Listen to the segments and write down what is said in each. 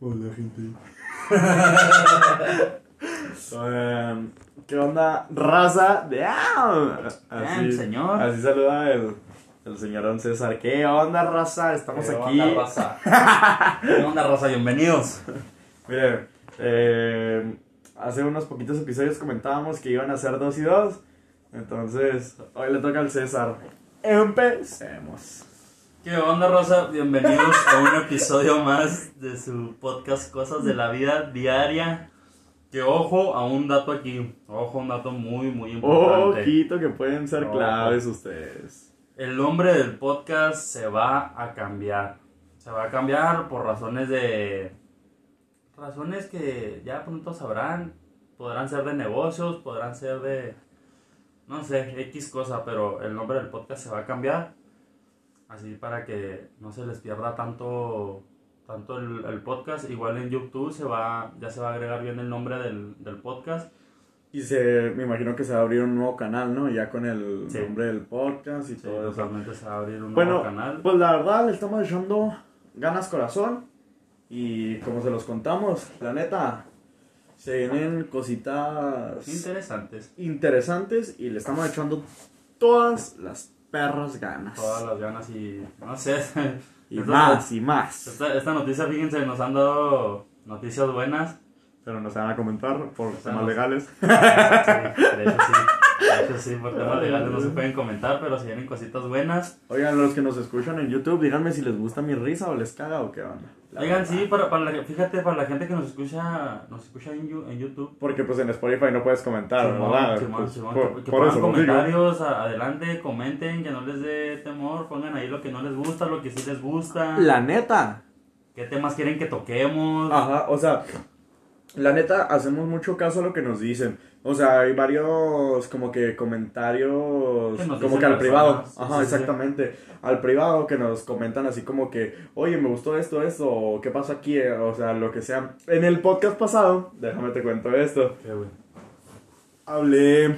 Hola, gente. Em, ¿Qué onda, raza? De Bien, señor. Así saluda el, el señor Don César. ¿Qué onda, raza? Estamos ¿Qué aquí. onda, raza? ¿Qué onda, raza? Bienvenidos. Mire, eh, hace unos poquitos episodios comentábamos que iban a ser dos y dos. Entonces, hoy le toca al César. Empecemos. ¿Qué onda, raza? Bienvenidos a un episodio más de su podcast Cosas de la Vida Diaria. Que ojo a un dato aquí. Ojo a un dato muy, muy importante. Ojito que pueden ser Ojo. claves ustedes. El nombre del podcast se va a cambiar. Se va a cambiar por razones de. Razones que ya pronto sabrán. Podrán ser de negocios, podrán ser de. No sé, X cosa, pero el nombre del podcast se va a cambiar. Así para que no se les pierda tanto. Tanto el, el podcast. Igual en YouTube se va. Ya se va a agregar bien el nombre del, del podcast. Y se, me imagino que se va a abrir un nuevo canal, ¿no? Ya con el Sí. nombre del podcast y Sí, todo eso. totalmente se va a abrir un Bueno, nuevo canal. pues la verdad le estamos echando ganas corazón. Y como se los contamos, la neta, se vienen cositas Interesantes. interesantes y le estamos echando todas las perras ganas. todas las ganas y no sé. Y más, y más. Esta, esta noticia, fíjense, nos han dado noticias buenas. Pero no se van a comentar por temas legales. Sí, de hecho sí. Hecho sí, por temas legales no se pueden comentar, pero si vienen cositas buenas. Oigan, los que nos escuchan en YouTube, díganme si les gusta mi risa o les caga o qué onda. La Oigan, verdad. sí, para, para la, fíjate, para la gente que nos escucha, nos escucha en, en YouTube. Porque pues en Spotify no puedes comentar, Simón, ¿verdad? Simón, Pues, Simón, por, que, que por pongan eso comentarios, a- adelante, comenten, que no les dé temor, pongan ahí lo que no les gusta, lo que sí les gusta, La neta. qué temas quieren que toquemos. Ajá, o sea, la neta, hacemos mucho caso a lo que nos dicen. O sea, hay varios como que comentarios Que como que al personas, privado. sí, Ajá, sí, sí. exactamente. Al privado que nos comentan así como que, oye, me gustó esto, esto, o qué pasa aquí, eh, o sea, lo que sea. En el podcast pasado, déjame te cuento esto. Hablé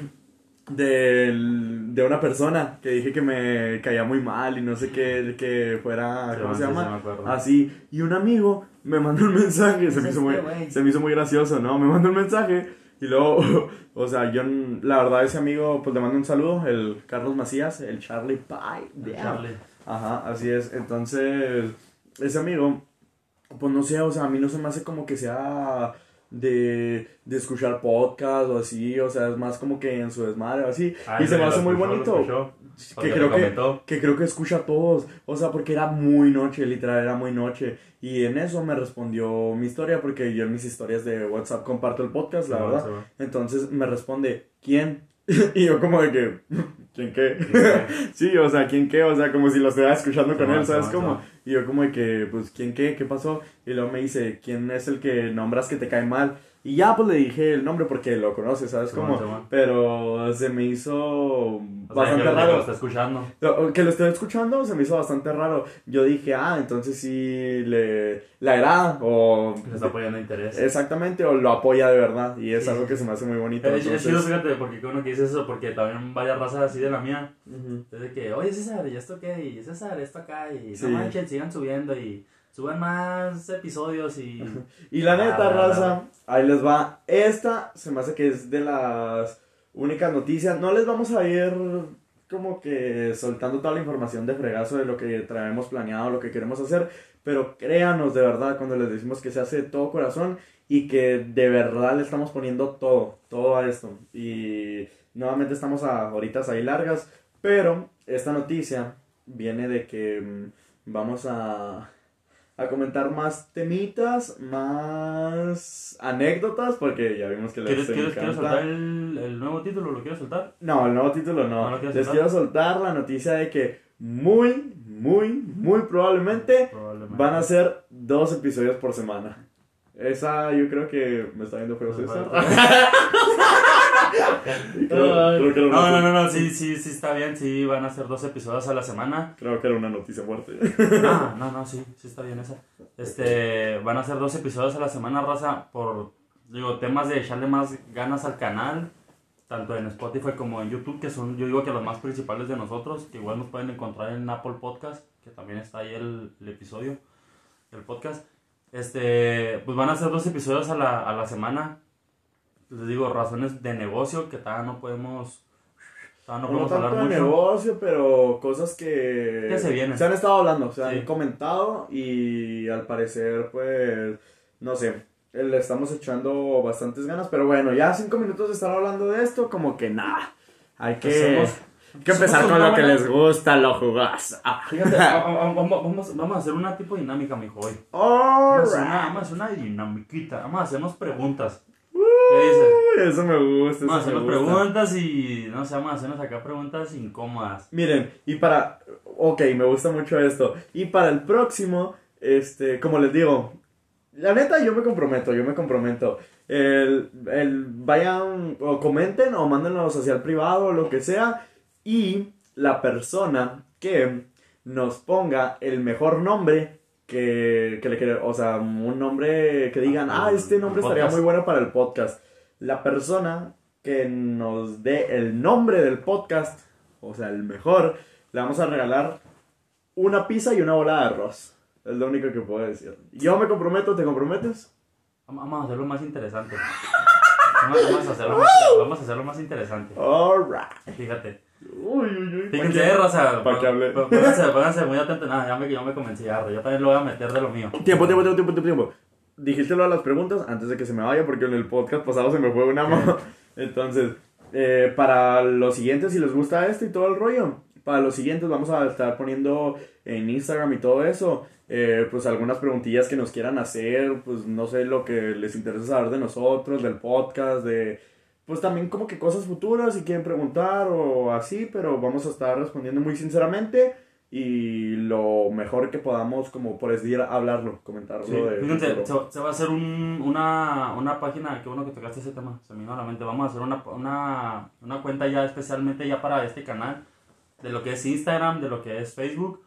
del- de una persona que dije que me caía muy mal y no sé qué, que fuera, Sí, ¿cómo sí, se llama? Así, y un amigo me mandó un mensaje, se me, hizo muy, se me hizo muy gracioso, ¿no? Me mandó un mensaje y luego, o sea, yo, la verdad, ese amigo, pues le mando un saludo, el Carlos Macías, el Charlie Pie. damn. Charlie. Ajá, así es. Entonces, ese amigo, pues no sé, o sea, a mí no se me hace como que sea de, de escuchar podcast o así, o sea, es más como que en su desmadre o así. Ah, y se me hace muy escuchó, bonito. escuchó, Que creo que, que creo que escucha a todos, o sea, porque era muy noche, literal, era muy noche. Y en eso me respondió mi historia, porque yo en mis historias de WhatsApp comparto el podcast, la Sí, verdad. sí. Entonces me responde, ¿quién? y yo como de que, ¿quién qué? sí, o sea, ¿quién qué? O sea, como si lo estuviera escuchando con él, ¿sabes cómo? Y yo como de que, pues, ¿quién qué? ¿Qué pasó? Y luego me dice, ¿quién es el que nombras que te cae mal? Y ya, pues, le dije el nombre porque lo conoce, ¿sabes Sí, cómo? sí. Pero se me hizo O sea, bastante que, que raro. lo está escuchando. Que lo estoy escuchando se me hizo bastante raro. Yo dije, ah, entonces sí le, le agrada o... Le está apoyando interés. Exactamente, o lo apoya de verdad. Y es Sí, algo que se me hace muy bonito. Es, es entonces- chido, fíjate, porque bueno que dices eso, porque también varias razas así de la mía. Ujú. Desde que, oye César, ¿y esto qué? Y César, esto acá. Y no manchen, sigan subiendo y suban más episodios y. Y la neta, Ah, raza, ahí les va. Esta se me hace que es de las únicas noticias. No les vamos a ir como que soltando toda la información de fregazo de lo que traemos planeado, lo que queremos hacer. Pero créanos de verdad cuando les decimos que se hace de todo corazón y que de verdad le estamos poniendo todo, todo a esto. Y nuevamente estamos a horitas ahí largas. Pero esta noticia viene de que mm, vamos a a comentar más temitas, más anécdotas, porque ya vimos que les ¿Quieres, quieres, ¿quieres encanta. soltar el, el nuevo título? ¿Lo quieres soltar? No, el nuevo título no. ¿No les soltar? quiero soltar la noticia de que muy, muy, muy probablemente Probablemente. van a ser dos episodios por semana. Esa yo creo que me está viendo feo Pues, César. bueno. creo, creo que era una, No, no, no, no, sí, sí, sí está bien, sí, van a ser dos episodios a la semana. Creo que era una noticia fuerte. No, no, no, sí, sí está bien esa. Este, van a ser dos episodios a la semana, raza, por, digo, temas de echarle más ganas al canal, tanto en Spotify como en YouTube, que son, yo digo que los más principales de nosotros, que igual nos pueden encontrar en Apple Podcast, que también está ahí el, el episodio, el podcast. Este, pues van a ser dos episodios a la, a la semana. Les digo, razones de negocio que todavía no podemos. Todavía no No podemos hablar tanto de mucho. negocio, pero cosas que Que se vienen. han estado hablando, se Sí. han comentado y al parecer, pues, no sé, le estamos echando bastantes ganas, pero bueno, ya cinco minutos de estar hablando de esto, como que nada, hay que, hay que empezar con lo que les gusta, lo jugas. Ah. Fíjate, va- va- vamos, vamos, vamos a hacer una tipo dinámica, mijo, hoy. Alright. Vamos a hacer una, vamos a hacer una dinamiquita. Vamos a hacernos preguntas. ¿Qué dices? Uy, Eso me gusta, Vamos a hacernos preguntas y no sé, vamos a hacernos acá preguntas incómodas. Miren, y para. Ok, me gusta mucho esto. Y para el próximo, este, como les digo, la neta yo me comprometo, yo me comprometo. El, el, vayan o comenten o mándenlos hacia el privado o lo que sea. Y la persona que nos ponga el mejor nombre que, que le quiere, o sea, un nombre que digan, ah, este nombre estaría Podcast. muy bueno para el podcast. La persona que nos dé el nombre del podcast, o sea, el mejor, le vamos a regalar una pizza y una bola de arroz. Es lo único que puedo decir. Yo me comprometo, ¿te comprometes? Vamos a hacerlo más interesante. Vamos, a hacerlo más, vamos a hacerlo más interesante. Alright. Fíjate. Uy, uy, uy. Fíjense, raza. ¿Pa' qué hablé? pó- Pónganse, pónganse muy atentos. Nada, ya me, ya me convencí, ya, Yo también lo voy a meter de lo mío. Tiempo, tiempo, tiempo, tiempo, tiempo, tiempo. Dijiste lo de las preguntas antes de que se me vaya porque en el podcast pasado se me fue una mano. Entonces, eh, para los siguientes, si les gusta esto y todo el rollo, para los siguientes vamos a estar poniendo en Instagram y todo eso, eh, pues algunas preguntillas que nos quieran hacer, pues no sé lo que les interesa saber de nosotros, del podcast, de... Pues también como que cosas futuras si quieren preguntar o así, pero vamos a estar respondiendo muy sinceramente y lo mejor que podamos como por decir hablarlo, comentarlo. Sí, de fíjense, se, se va a hacer un, una, una página, qué bueno que tocaste ese tema, se me vino a la mente, vamos a hacer una, una, una cuenta ya especialmente ya para este canal, de lo que es Instagram, de lo que es Facebook,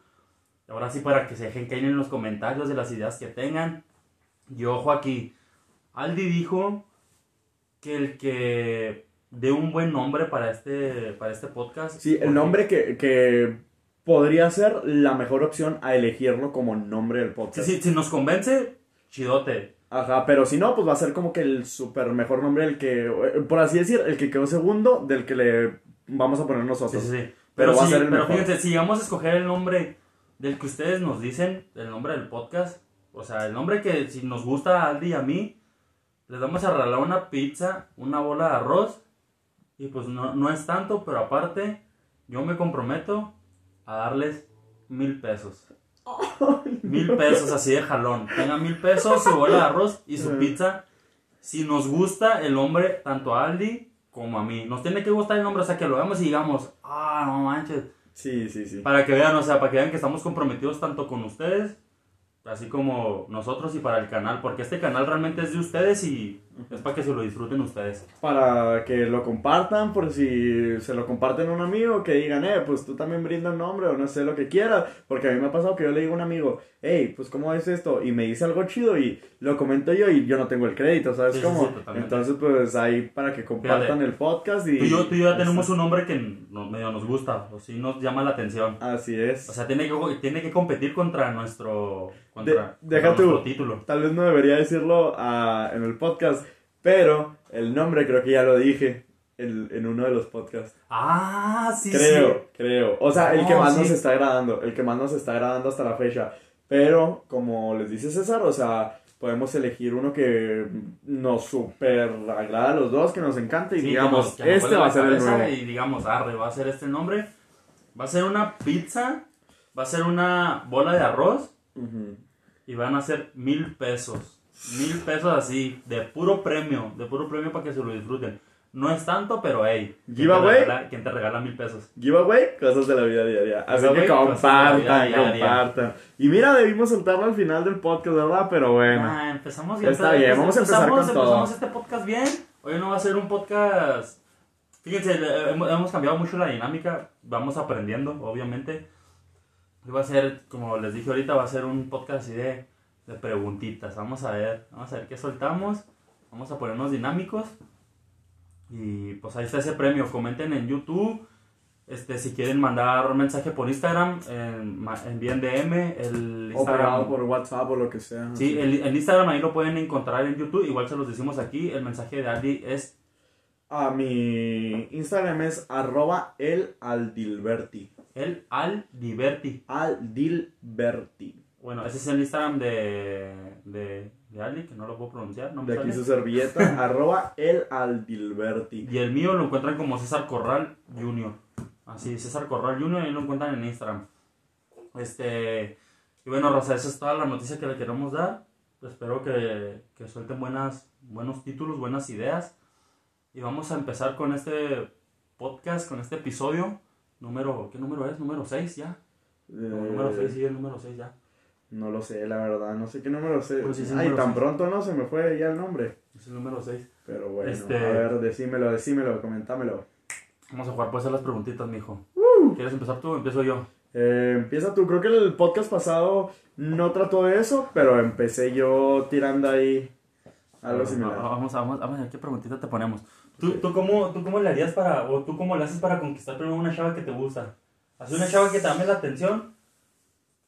y ahora sí para que se dejen caer en los comentarios de las ideas que tengan, y ojo aquí, Aldi dijo que el que dé un buen nombre para este, para este podcast. Sí, el nombre que, que podría ser la mejor opción a elegirlo como nombre del Sí, podcast. sí, si nos convence, chidote. Ajá, pero si no, pues va a ser como que el super mejor nombre, el que, eh, por así decir, el que quedó segundo del que le vamos a poner Sí, nosotros. sí, sí. Pero Pero, va a sí, ser el pero mejor. fíjense, si llegamos a escoger el nombre del que ustedes nos dicen, el nombre del podcast, o sea, el nombre que si nos gusta a Aldi y a mí, les vamos a regalar una pizza, una bola de arroz, y pues no, no es tanto, pero aparte, yo me comprometo a darles mil pesos. Mil pesos así de jalón. Tengan mil pesos, su bola de arroz y su pizza. Si nos gusta el nombre, tanto a Aldi como a mí. Nos tiene que gustar el nombre, o sea, que lo veamos y digamos, ah, no manches. Sí, sí, sí. Para que vean, o sea, para que vean que estamos comprometidos tanto con ustedes, así como nosotros y para el canal. Porque este canal realmente es de ustedes y es para que se lo disfruten ustedes. Para que lo compartan, por si se lo comparten a un amigo, que digan, eh, pues tú también brinda un nombre o no sé lo que quieras. Porque a mí me ha pasado que yo le digo a un amigo, hey, pues ¿cómo es esto? Y me dice algo chido y lo comento yo y yo no tengo el crédito, ¿sabes Sí, cómo? sí. Entonces, pues ahí para que compartan Fíjate. el podcast y... Tú y yo, tú y yo ya tenemos un nombre que nos, medio nos gusta, o sí nos llama la atención. Así es. O sea, tiene que, tiene que competir contra nuestro, contra, De- deja contra tú. nuestro título. Tal vez no debería decirlo ah, en el podcast, pero el nombre creo que ya lo dije en, en uno de los podcasts. Ah, sí, creo, sí. creo. O sea, el que No, más sí. nos está agradando, el que más nos está agradando hasta la fecha. Pero, como les dice César, o sea, podemos elegir uno que nos super agrada a los dos, que nos encante y Sí, digamos, que nos- que este va a ser el nuevo. Y digamos, arre, va a ser este nombre. Va a ser una pizza, va a ser una bola de arroz Ujú. y van a ser mil pesos. Mil pesos así, de puro premio, de puro premio para que se lo disfruten. No es tanto, pero hey, ¿quién te Giveaway. ¿quién te regala mil pesos? Giveaway, cosas de la vida diaria. Así que compartan, compartan. Y mira, debimos soltarlo al final del podcast, ¿verdad? Pero bueno. Ah, empezamos Está bien, vamos a empezar empezamos, con todo. empezamos este podcast bien. Hoy no va a ser un podcast. Fíjense, eh, hemos, hemos cambiado mucho la dinámica. Vamos aprendiendo, obviamente. Hoy va a ser, como les dije ahorita, va a ser un podcast así de, de preguntitas. Vamos a ver, vamos a ver qué soltamos. Vamos a ponernos dinámicos. Y pues ahí está ese premio. Comenten en YouTube. Este, si quieren mandar mensaje por Instagram, en- envíen DM. El O Instagram, por WhatsApp o lo que sea. sí, el, el Instagram ahí lo pueden encontrar en YouTube. Igual se los decimos aquí. El mensaje de Aldi es A mi Instagram es arroba el aldilberti. el Aldiverti. Aldilberti. Bueno, ese es el Instagram de, de, de Aldi, que no lo puedo pronunciar. No me De aquí su servilleta, arroba el aldilberti. Y el mío lo encuentran como César Corral Junior. Así, César Corral Junior, ahí lo encuentran en Instagram. Este. Y bueno, Rosa, esa es toda la noticia que le queremos dar. Espero que, que suelten buenas, buenos títulos, buenas ideas. Y vamos a empezar con este podcast, con este episodio. Número, ¿qué número es? Número 6 ya. No, Eh, número 6, sí, el número 6 ya. No lo sé, la verdad. No sé qué número sé. Pues sí, Ay, número tan seis. pronto no se me fue ya el nombre. Es el número 6. Pero bueno, Este- a ver, decímelo, decímelo, comentámelo. Vamos a jugar, puedes hacer las preguntitas, mijo. ¿Quieres empezar tú o empiezo yo? Eh, empieza tú. Creo que el podcast pasado no trató de eso, pero empecé yo tirando ahí algo similar. Vamos, vamos, vamos a ver qué preguntita te ponemos. ¿Tú, tú, cómo, ¿Tú cómo le harías para, o tú cómo le haces para conquistar primero una chava que te gusta? ¿Haces una chava que te llame la atención?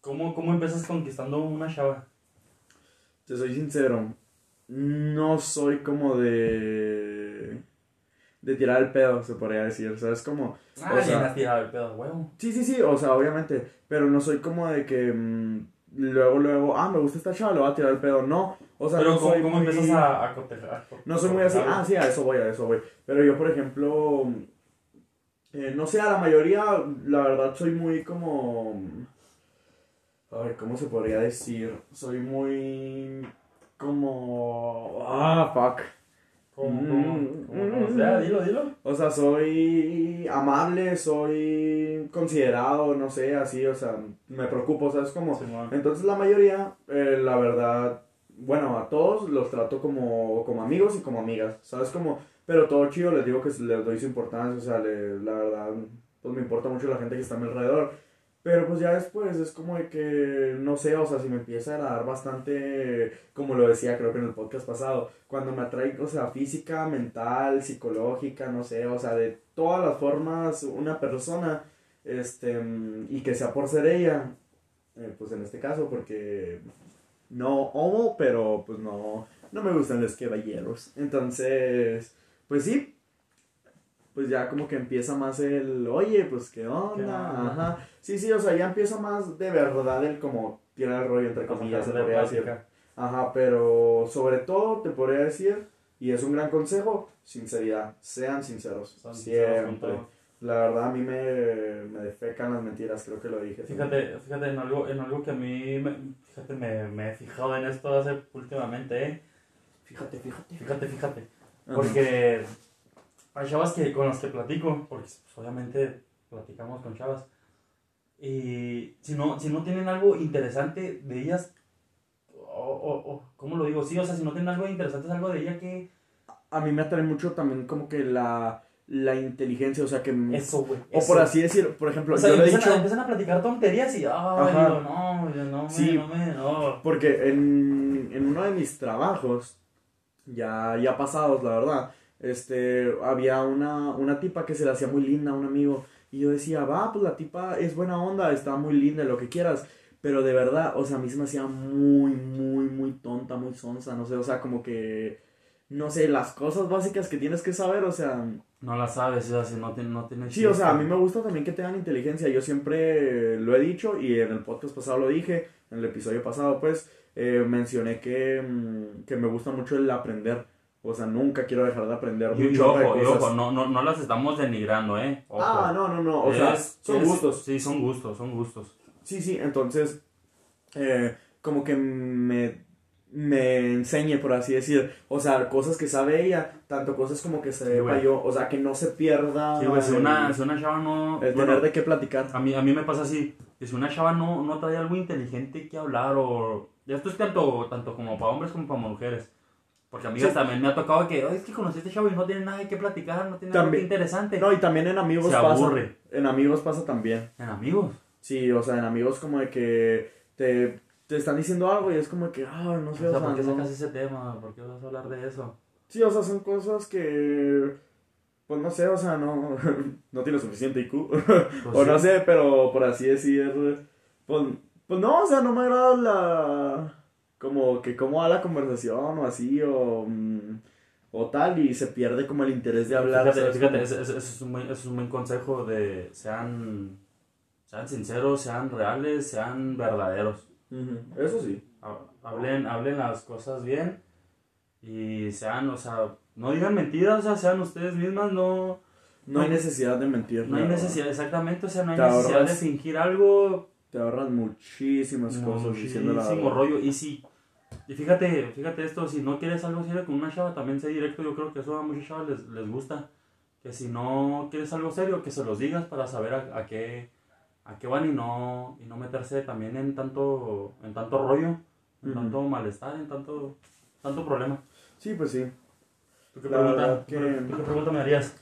¿Cómo, cómo empiezas conquistando una chava? Te soy sincero, no soy como de... De tirar el pedo, se podría decir, ¿sabes? Como... Ah, o sea- has tirado el pedo, huevo. Sí, sí, sí, o sea, obviamente, pero no soy como de que mm, luego, luego, ah, me gusta esta chava, le voy a tirar el pedo, no. O sea, Pero no ¿cómo, soy cómo muy- empiezas a, a cotejar? No soy muy así, ah, sí, a eso voy, a eso voy. Pero yo, por ejemplo, eh, no sé, a la mayoría, la verdad, soy muy como... A ver, ¿cómo se podría decir? Soy muy... como... Ah, fuck. ¿Cómo, Mm, cómo, cómo, mm, o sea, dilo, dilo. O sea, soy amable, soy considerado, no sé, así, o sea, me preocupo, ¿sabes? Como... Simón. Entonces la mayoría, eh, la verdad, bueno, a todos los trato como, como amigos y como amigas, ¿sabes? Como, pero todo chido, les digo que les doy su importancia, o sea, le- la verdad, pues me importa mucho la gente que está a mi alrededor. Pero pues ya después es como de que, no sé, o sea, si me empieza a agradar bastante, como lo decía creo que en el podcast pasado, cuando me atrae, o sea, física, mental, psicológica, no sé, o sea, de todas las formas una persona, este, y que sea por ser ella, eh, pues en este caso, porque no homo, pero pues no, no me gustan los caballeros. Entonces, pues sí, pues ya como que empieza más el, oye, pues qué onda, ajá. Sí, sí, o sea, ya empieza más de verdad el como tirar el rollo entre comillas, se podría decir. Ajá, pero sobre todo te podría decir, y es un gran consejo, sinceridad, sean sinceros, Son siempre. La verdad a mí me, me defecan las mentiras, creo que lo dije. Fíjate, fíjate en algo, en algo que a mí, me, fíjate, me, me he fijado en esto hace últimamente, ¿eh? Fíjate, fíjate. Fíjate, fíjate. Ajá. Hay chavas que, con las que platico, porque pues, obviamente platicamos con chavas. Y si no, si no tienen algo interesante de ellas, o, o, o, ¿cómo lo digo? Sí, o sea, si no tienen algo interesante, es algo de ella que... A mí me atrae mucho también como que la, la inteligencia, o sea que... Eso, güey. o eso. por así decir, por ejemplo, O sea, yo le he empiezan, a, dicho... empiezan a platicar tonterías y, ah, digo, no, yo no me, Sí. no me, no. Porque en, en uno de mis trabajos, ya, ya pasados, la verdad, este, había una, una tipa que se le hacía muy linda a un amigo. Y yo decía, va, pues la tipa es buena onda, está muy linda, lo que quieras. Pero de verdad, o sea, a mí se me hacía muy, muy, muy tonta, muy sonsa, no sé, o sea, como que, no sé, las cosas básicas que tienes que saber, o sea, No la sabes, o sea, si no tiene, no tiene Sí, o sea, a mí me gusta también que tengan inteligencia. Yo siempre lo he dicho y en el podcast pasado lo dije, en el episodio pasado, pues, eh, mencioné que, mm, que me gusta mucho el aprender. O sea, nunca quiero dejar de aprender Y, mucho ojo, cosas. ojo, no, no, no las estamos denigrando, ¿eh? Ojo. Ah, no, no, no. O sea, son es- gustos. Sí, son gustos, son gustos. Sí, sí, entonces, eh, como que me, me enseñe, por así decir. O sea, cosas que sabe ella, tanto cosas como que Sí, sepa güey. yo. O sea, que no se pierda Sí, si una, si una chava no... el bueno, tener de qué platicar. a, mí, a mí me pasa así, que si una chava no, no trae algo inteligente que hablar o... Ya esto es tanto, tanto como para hombres como para mujeres. Porque amigas Sí. también me ha tocado que, "Ay, es que conocí a este chavo y no tiene nada que platicar, no tiene nada También- que interesante. No, y también en amigos Se pasa. aburre. En amigos pasa también. En amigos. Sí, o sea, en amigos como de que te, te están diciendo algo y es como que, ah, no O sé, sea, o sea, ¿por qué no- sacas ese tema? ¿Por qué vas a hablar de eso? Sí, o sea, son cosas que, pues no sé, o sea, no, no tiene suficiente IQ. Pues o no sí. sé, pero por así decir, pues, pues no, o sea, no me agrada la, como que cómo va la conversación o así, o, mm, o tal, y se pierde como el interés de hablar. Fíjate, fíjate, ese- ese es un buen, ese es un buen consejo de sean, sean sinceros, sean reales, sean verdaderos. Eso sí. Ha- Hablen, hablen las cosas bien y sean, o sea, no digan mentiras, o sea, sean ustedes mismas, no, No hay necesidad de mentir. no hay necesidad, exactamente, o sea, no hay necesidad de fingir algo, Te ahorras muchísimas cosas diciendo la muchísimo verdad. rollo, y si, y fíjate, fíjate esto, si no quieres algo serio con una chava, también sé directo, yo creo que eso a muchas chavas les, les gusta, que si no quieres algo serio, que se los digas para saber a, a qué, a qué van y no, y no meterse también en tanto, en tanto rollo, en Ujú. tanto malestar, en tanto, tanto problema. Sí, pues sí. ¿Tú qué, pregunta, que- ¿Tú qué pregunta me harías?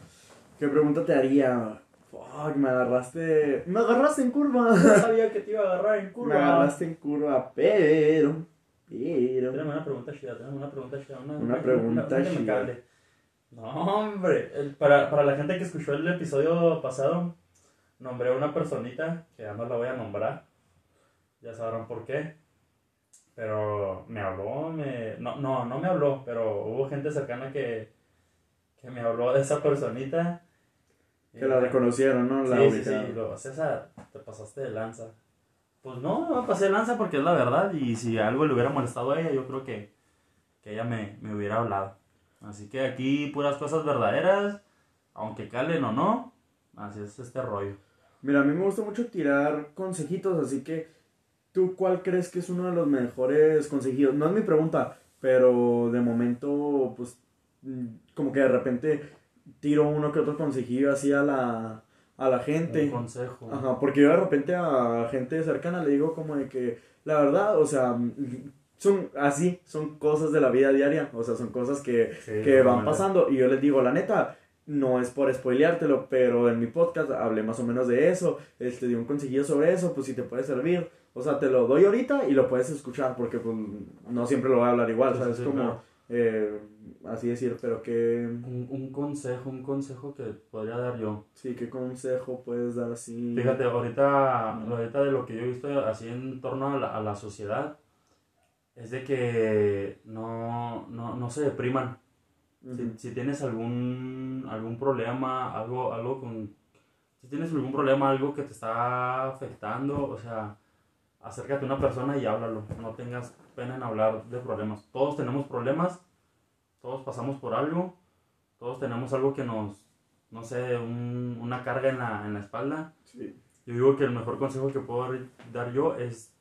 ¿Qué pregunta te haría? Fuck, me agarraste. Me agarraste en curva. sabía que te iba a agarrar en Me agarraste en curva, pero. Pero. Tenemos una pregunta chida, tenemos una pregunta chida. Una, Una pregunta me chida. cable. No, hombre. el- para, para la gente que escuchó el episodio pasado, nombré a una personita que ya no la voy a nombrar. Ya sabrán por qué. Pero me habló, me... No, no, no me habló, pero hubo gente cercana que, que me habló de esa personita. Que la reconocieron, ¿no? La sí, sí, sí. Luego, César, te pasaste de lanza. Pues no, pasé lanza porque es la verdad. Y si algo le hubiera molestado a ella, yo creo que, que ella me, me hubiera hablado. Así que aquí puras cosas verdaderas, aunque calen o no. Así es este rollo. Mira, a mí me gusta mucho tirar consejitos, así que. ¿Tú cuál crees que es uno de los mejores consejitos? No es mi pregunta, pero de momento, pues. mm, Como que de repente tiro uno que otro consejillo así a la, a la gente. Un consejo. Ajá, porque yo de repente a gente cercana le digo como de que, la verdad, o sea, son así, son cosas de la vida diaria, o sea, son cosas que, Sí, que van pasando y yo les digo, la neta, no es por spoileártelo, pero en mi podcast hablé más o menos de eso, este, di un consejillo sobre eso, pues si te puede servir, o sea, te lo doy ahorita y lo puedes escuchar, porque pues no siempre lo voy a hablar igual, Sí, ¿sabes? sí, como, claro. Eh, así decir, pero que, Un, un consejo, un consejo que podría dar yo. sí, ¿qué consejo puedes dar así? Fíjate, ahorita, ahorita de lo que yo he visto así en torno a la, a la sociedad, es de que no, no, no se depriman. Si, si tienes algún, algún problema, algo, algo con... Si tienes algún problema, algo que te está afectando, o sea, acércate a una persona y háblalo. No tengas pena en hablar de problemas. Todos tenemos problemas, todos pasamos por algo, todos tenemos algo que nos, no sé, un- una carga en la, en la espalda. Sí, Yo digo que el mejor consejo que puedo dar yo es...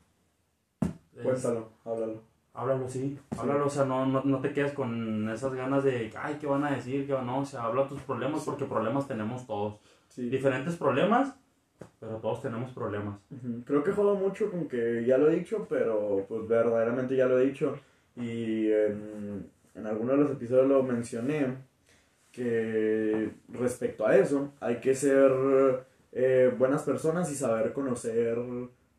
es- cuéntalo, háblalo. Háblalo, sí. Háblalo, o sea, no, no, no te quedes con esas ganas de, ay, ¿qué van a decir? ¿Qué van? No, o sea, habla tus problemas porque problemas tenemos todos. Sí. Diferentes problemas, pero todos tenemos problemas. Creo que jodo mucho con que ya lo he dicho, pero pues verdaderamente ya lo he dicho. Y en, en alguno de los episodios lo mencioné, que respecto a eso hay que ser eh, buenas personas y saber conocer,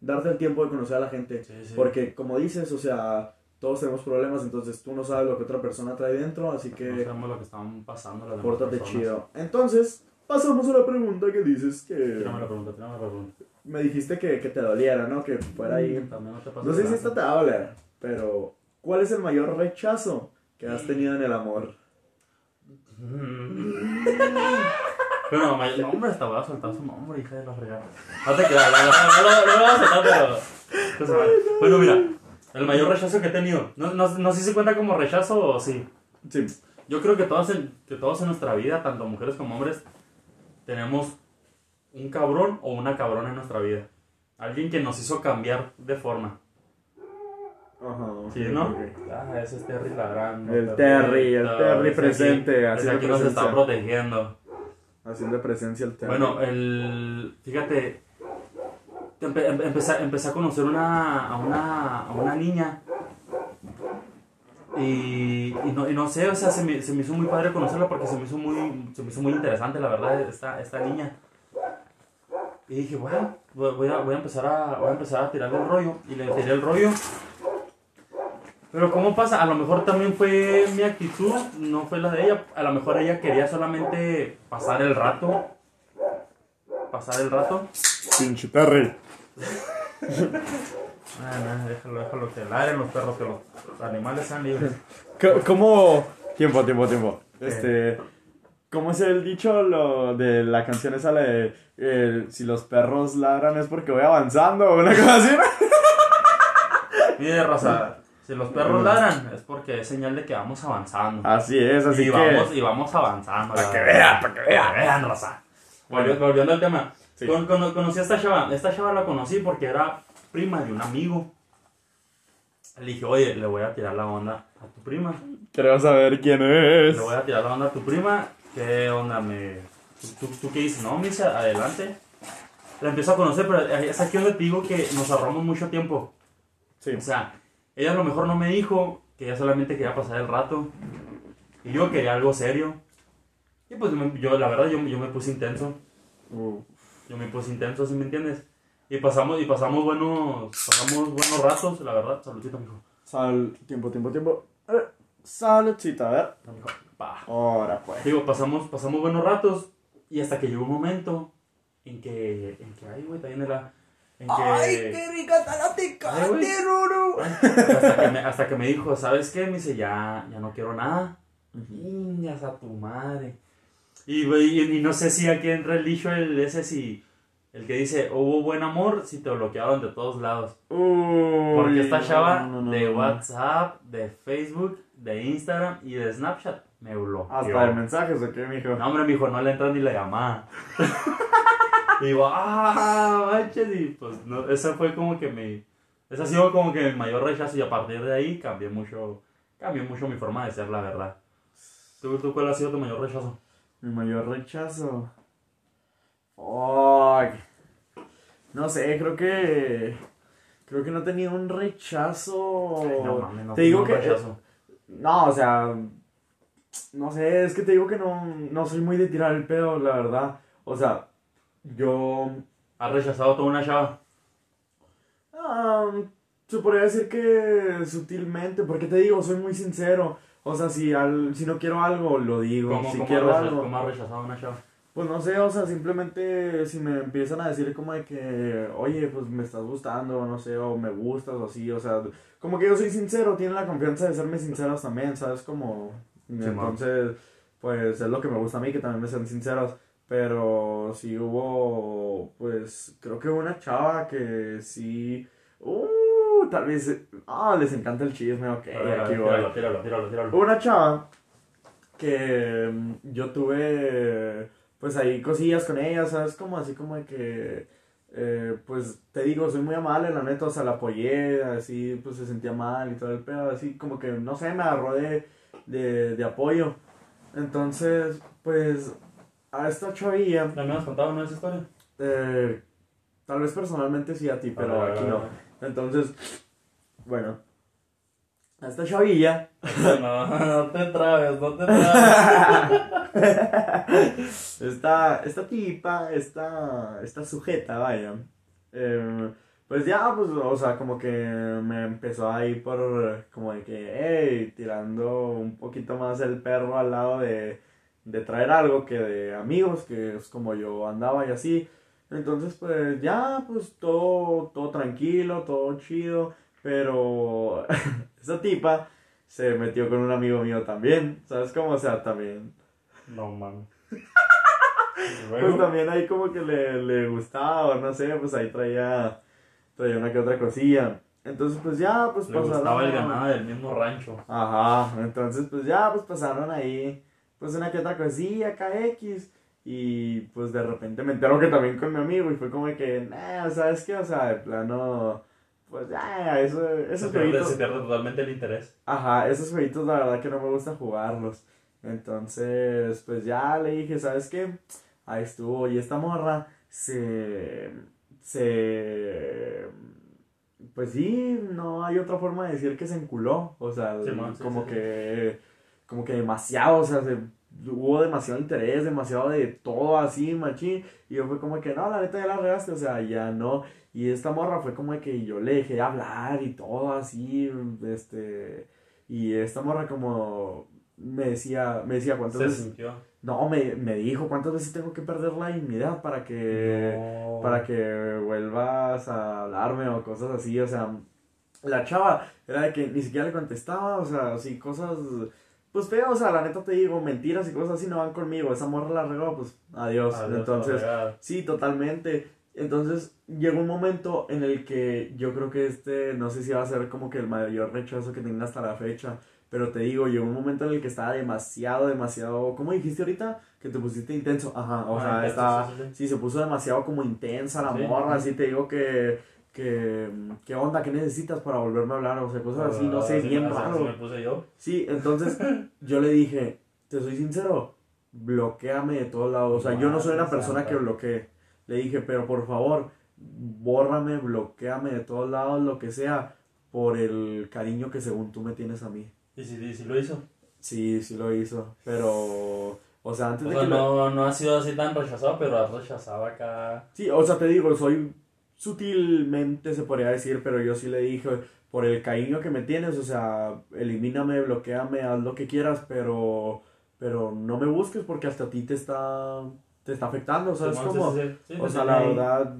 darte el tiempo de conocer a la gente. Sí, sí. Porque como dices, o sea, todos tenemos problemas, entonces tú no sabes lo que otra persona trae dentro, así no que sabemos lo que están pasando las pórtate chido. Entonces, pasamos a la pregunta que dices que... Tírame la pregunta, tírame la pregunta. Me dijiste que, que te doliera, ¿no? Que fuera ahí. También no te No sé si esta te va a doler, pero ¿cuál es el mayor rechazo que has tenido en el amor? Mm. Bueno, ma- no, hombre, hasta voy a soltar su nombre, hija de la fregada. No te creas, no, no, no, lo- no voy a soltar, pero... Bueno, mira, el mayor rechazo que he tenido. No, no, no sé si cuenta como rechazo o sí. Sí. Yo creo que todos, en, que todos en nuestra vida, tanto mujeres como hombres, tenemos un cabrón o una cabrona en nuestra vida. Alguien que nos hizo cambiar de forma. Ajá. ¿Sí, no? ok. Ah, ese es Terry ladrando. El Terry, el Terry ese presente, ese aquí nos está protegiendo. Haciendo presencia el tema. Bueno, el, fíjate, empe- em- empecé, empecé a conocer una, a, una, a una niña y, y, no, y no sé, o sea, se me, se me hizo muy padre conocerla porque se me hizo muy, se me hizo muy interesante, la verdad, esta, esta niña. Y dije, bueno, voy a, voy a empezar a, voy a empezar a tirarle el rollo. Y le tiré el rollo. Pero ¿cómo pasa? A lo mejor también fue mi actitud, no fue la de ella. A lo mejor ella quería solamente pasar el rato. Pasar el rato. Pinche Terry. Ah, no, déjalo, déjalo que ladren los perros, que los animales sean libres. ¿Cómo? Tiempo, tiempo, tiempo. Este. ¿Cómo es el dicho lo de la canción esa la de eh, si los perros ladran es porque voy avanzando o una cosa así? ¿no? Mire, Rosa, si los perros ladran es porque es señal de que vamos avanzando. Así es, así y, que. vamos, y vamos avanzando. Para que vean, para que vean. vean, Rosa. Volvi- Volviendo al tema. Sí. Con- con- conocí a esta chava. Esta chava la conocí porque era prima de un amigo. Le dije, oye, le voy a tirar la onda a tu prima. Quiero saber quién es. Le voy a tirar la onda a tu prima. ¿Qué onda? Me... ¿Tú, tú, tú qué dices? No, me dice, adelante. La empiezo a conocer, pero es aquí donde te digo que nos ahorramos mucho tiempo. Sí. O sea, ella a lo mejor no me dijo que ella solamente quería pasar el rato. Y yo quería algo serio. Y pues yo, la verdad, yo, yo me puse intenso. Uh, Yo me puse intenso, ¿sí me entiendes? Y pasamos, y pasamos buenos, pasamos buenos ratos, la verdad. Saludcita, mijo. sal, tiempo, tiempo, tiempo. Eh, saludcita, a ver. No, mijo. Pa. Ahora pues. Digo, pasamos, pasamos buenos ratos. Y hasta que llegó un momento en que, en que, ay, güey, también era, en que... rica está la Ay, güey. Ruru! hasta, que me, hasta que me dijo, ¿sabes qué? Me dice, ya, ya no quiero nada. Niñas a tu madre. Y, y, y no sé si aquí entra el dicho el ese si el que dice hubo buen amor si te bloquearon de todos lados. Uy, Porque esta chava no, no, no, de. WhatsApp, de Facebook, de Instagram y de Snapchat me bloqueó. Hasta de mensajes, ¿o qué, mijo? No, hombre, mijo, no le entra ni la llamada. y digo, ah, manches, y pues no, esa fue como que mi, ese ha sido como que mi mayor rechazo y a partir de ahí cambié mucho, cambió mucho mi forma de ser, la verdad. ¿Tú, tú cuál ha sido tu mayor rechazo? Mi mayor rechazo. Fuck. No sé, creo que. Creo que no tenía un rechazo. Ay, no mames, no te digo que. un rechazo. No, o sea. No sé, es que te digo que no, no soy muy de tirar el pedo, la verdad. O sea, yo. ¿Has rechazado toda una chava? ah, se podría decir que sutilmente, porque te digo, soy muy sincero. O sea, si, al, si no quiero algo, lo digo. ¿Cómo, si cómo quiero has recha- algo. cómo has rechazado una chava? Pues no sé, o sea, simplemente si me empiezan a decir como de que, oye, pues me estás gustando, no sé, o me gustas, o así, o sea, como que yo soy sincero, tienen la confianza de serme sinceros también, ¿sabes? Como, entonces, pues es lo que me gusta a mí, que también me sean sinceros, pero sí hubo, pues, creo que una chava que sí, uh, tal vez, ah, les encanta el chisme, ok, ver, aquí voy. tíralo, tíralo, tíralo, tíralo. Una chava que mm, yo tuve, pues ahí cosillas con ella, ¿sabes? Como así como de que, eh, pues te digo, soy muy amable, la neta, o sea, la apoyé, así, pues se sentía mal y todo el pedo, así como que, no sé, me agarró de, de, de apoyo. Entonces, pues, a esta chavilla, ¿Ya me has contado una esa historia? eh, tal vez personalmente sí a ti, pero A ver, aquí no. Entonces, bueno, a esta chavilla, No, no te trabes, no te trabes. esta, esta tipa, esta, esta sujeta, vaya. eh, pues ya, pues, o sea, como que me empezó a ir por, como de que, hey, tirando un poquito más el perro al lado de, de traer algo que de amigos, que es como yo andaba y así. Entonces, pues ya, pues todo, todo tranquilo, todo chido, pero esa tipa se metió con un amigo mío también, ¿sabes cómo? O sea, también No, mames. pues también ahí como que le, le gustaba, no sé, pues ahí traía, traía una que otra cosilla. Entonces pues ya, pues le gustaba el ganado del mismo rancho. Ajá, entonces pues ya, pues pasaron ahí, pues una que otra cosilla, KX. Y pues de repente me entero que también con mi amigo y fue como que, nah, ¿sabes qué? O sea, de plano, pues ya, eso, Se esos pierde, jueguitos. se pierde totalmente el interés. Ajá, esos jueguitos la verdad que no me gusta jugarlos. Entonces, pues ya le dije, ¿sabes qué? Ahí estuvo. Y esta morra se... se... Pues sí, no hay otra forma de decir que se enculó. O sea, Sí, man, sí, como sí, sí. que... Como que demasiado, o sea, se hubo demasiado interés, demasiado de todo así, machín. Y yo fue como que, no, la neta ya la regaste, o sea, ya no. Y esta morra fue como que yo le dejé de hablar y todo así, este. Y esta morra como me decía, me decía cuántas Se veces. sintió. No, me, me dijo cuántas veces tengo que perder la dignidad para que No. para que vuelvas a hablarme o cosas así, o sea, la chava era de que ni siquiera le contestaba, o sea, así cosas, pues feas, o sea, la neta te digo, mentiras y cosas así no van conmigo, esa morra la regó, pues adiós, Adiós, entonces, sí, totalmente, entonces llegó un momento en el que yo creo que este, no sé si va a ser como que el mayor rechazo que tenga hasta la fecha, pero te digo, llegó un momento en el que estaba demasiado, demasiado, ¿cómo dijiste ahorita? Que te pusiste intenso, ajá, o Ah, sea, intenso, estaba... sí, sí, sí. Sí, se puso demasiado como intensa la Sí. morra, así te digo que, que, ¿qué onda? ¿Qué necesitas para volverme a hablar? O sea, cosas así, no sé, Así- bien así raro. me puse yo. Sí, entonces yo le dije, te soy sincero, bloqueame de todos lados. O sea, yo no soy una persona santa. que bloquee. Le dije, pero por favor, bórrame, bloqueame de todos lados, lo que sea, por el cariño que según tú me tienes a mí. Y si, y si lo hizo. Sí, sí lo hizo, pero, o sea, antes O de lo- no, no ha sido así tan rechazado, pero has rechazado acá. Sí, o sea, te digo, soy sutilmente, se podría decir, pero yo sí le dije, por el cariño que me tienes, o sea, elimíname, bloqueame, haz lo que quieras, pero, pero no me busques porque hasta a ti te está, te está afectando, ¿sabes Simón, cómo? sí, sí, sí, O sea, la verdad,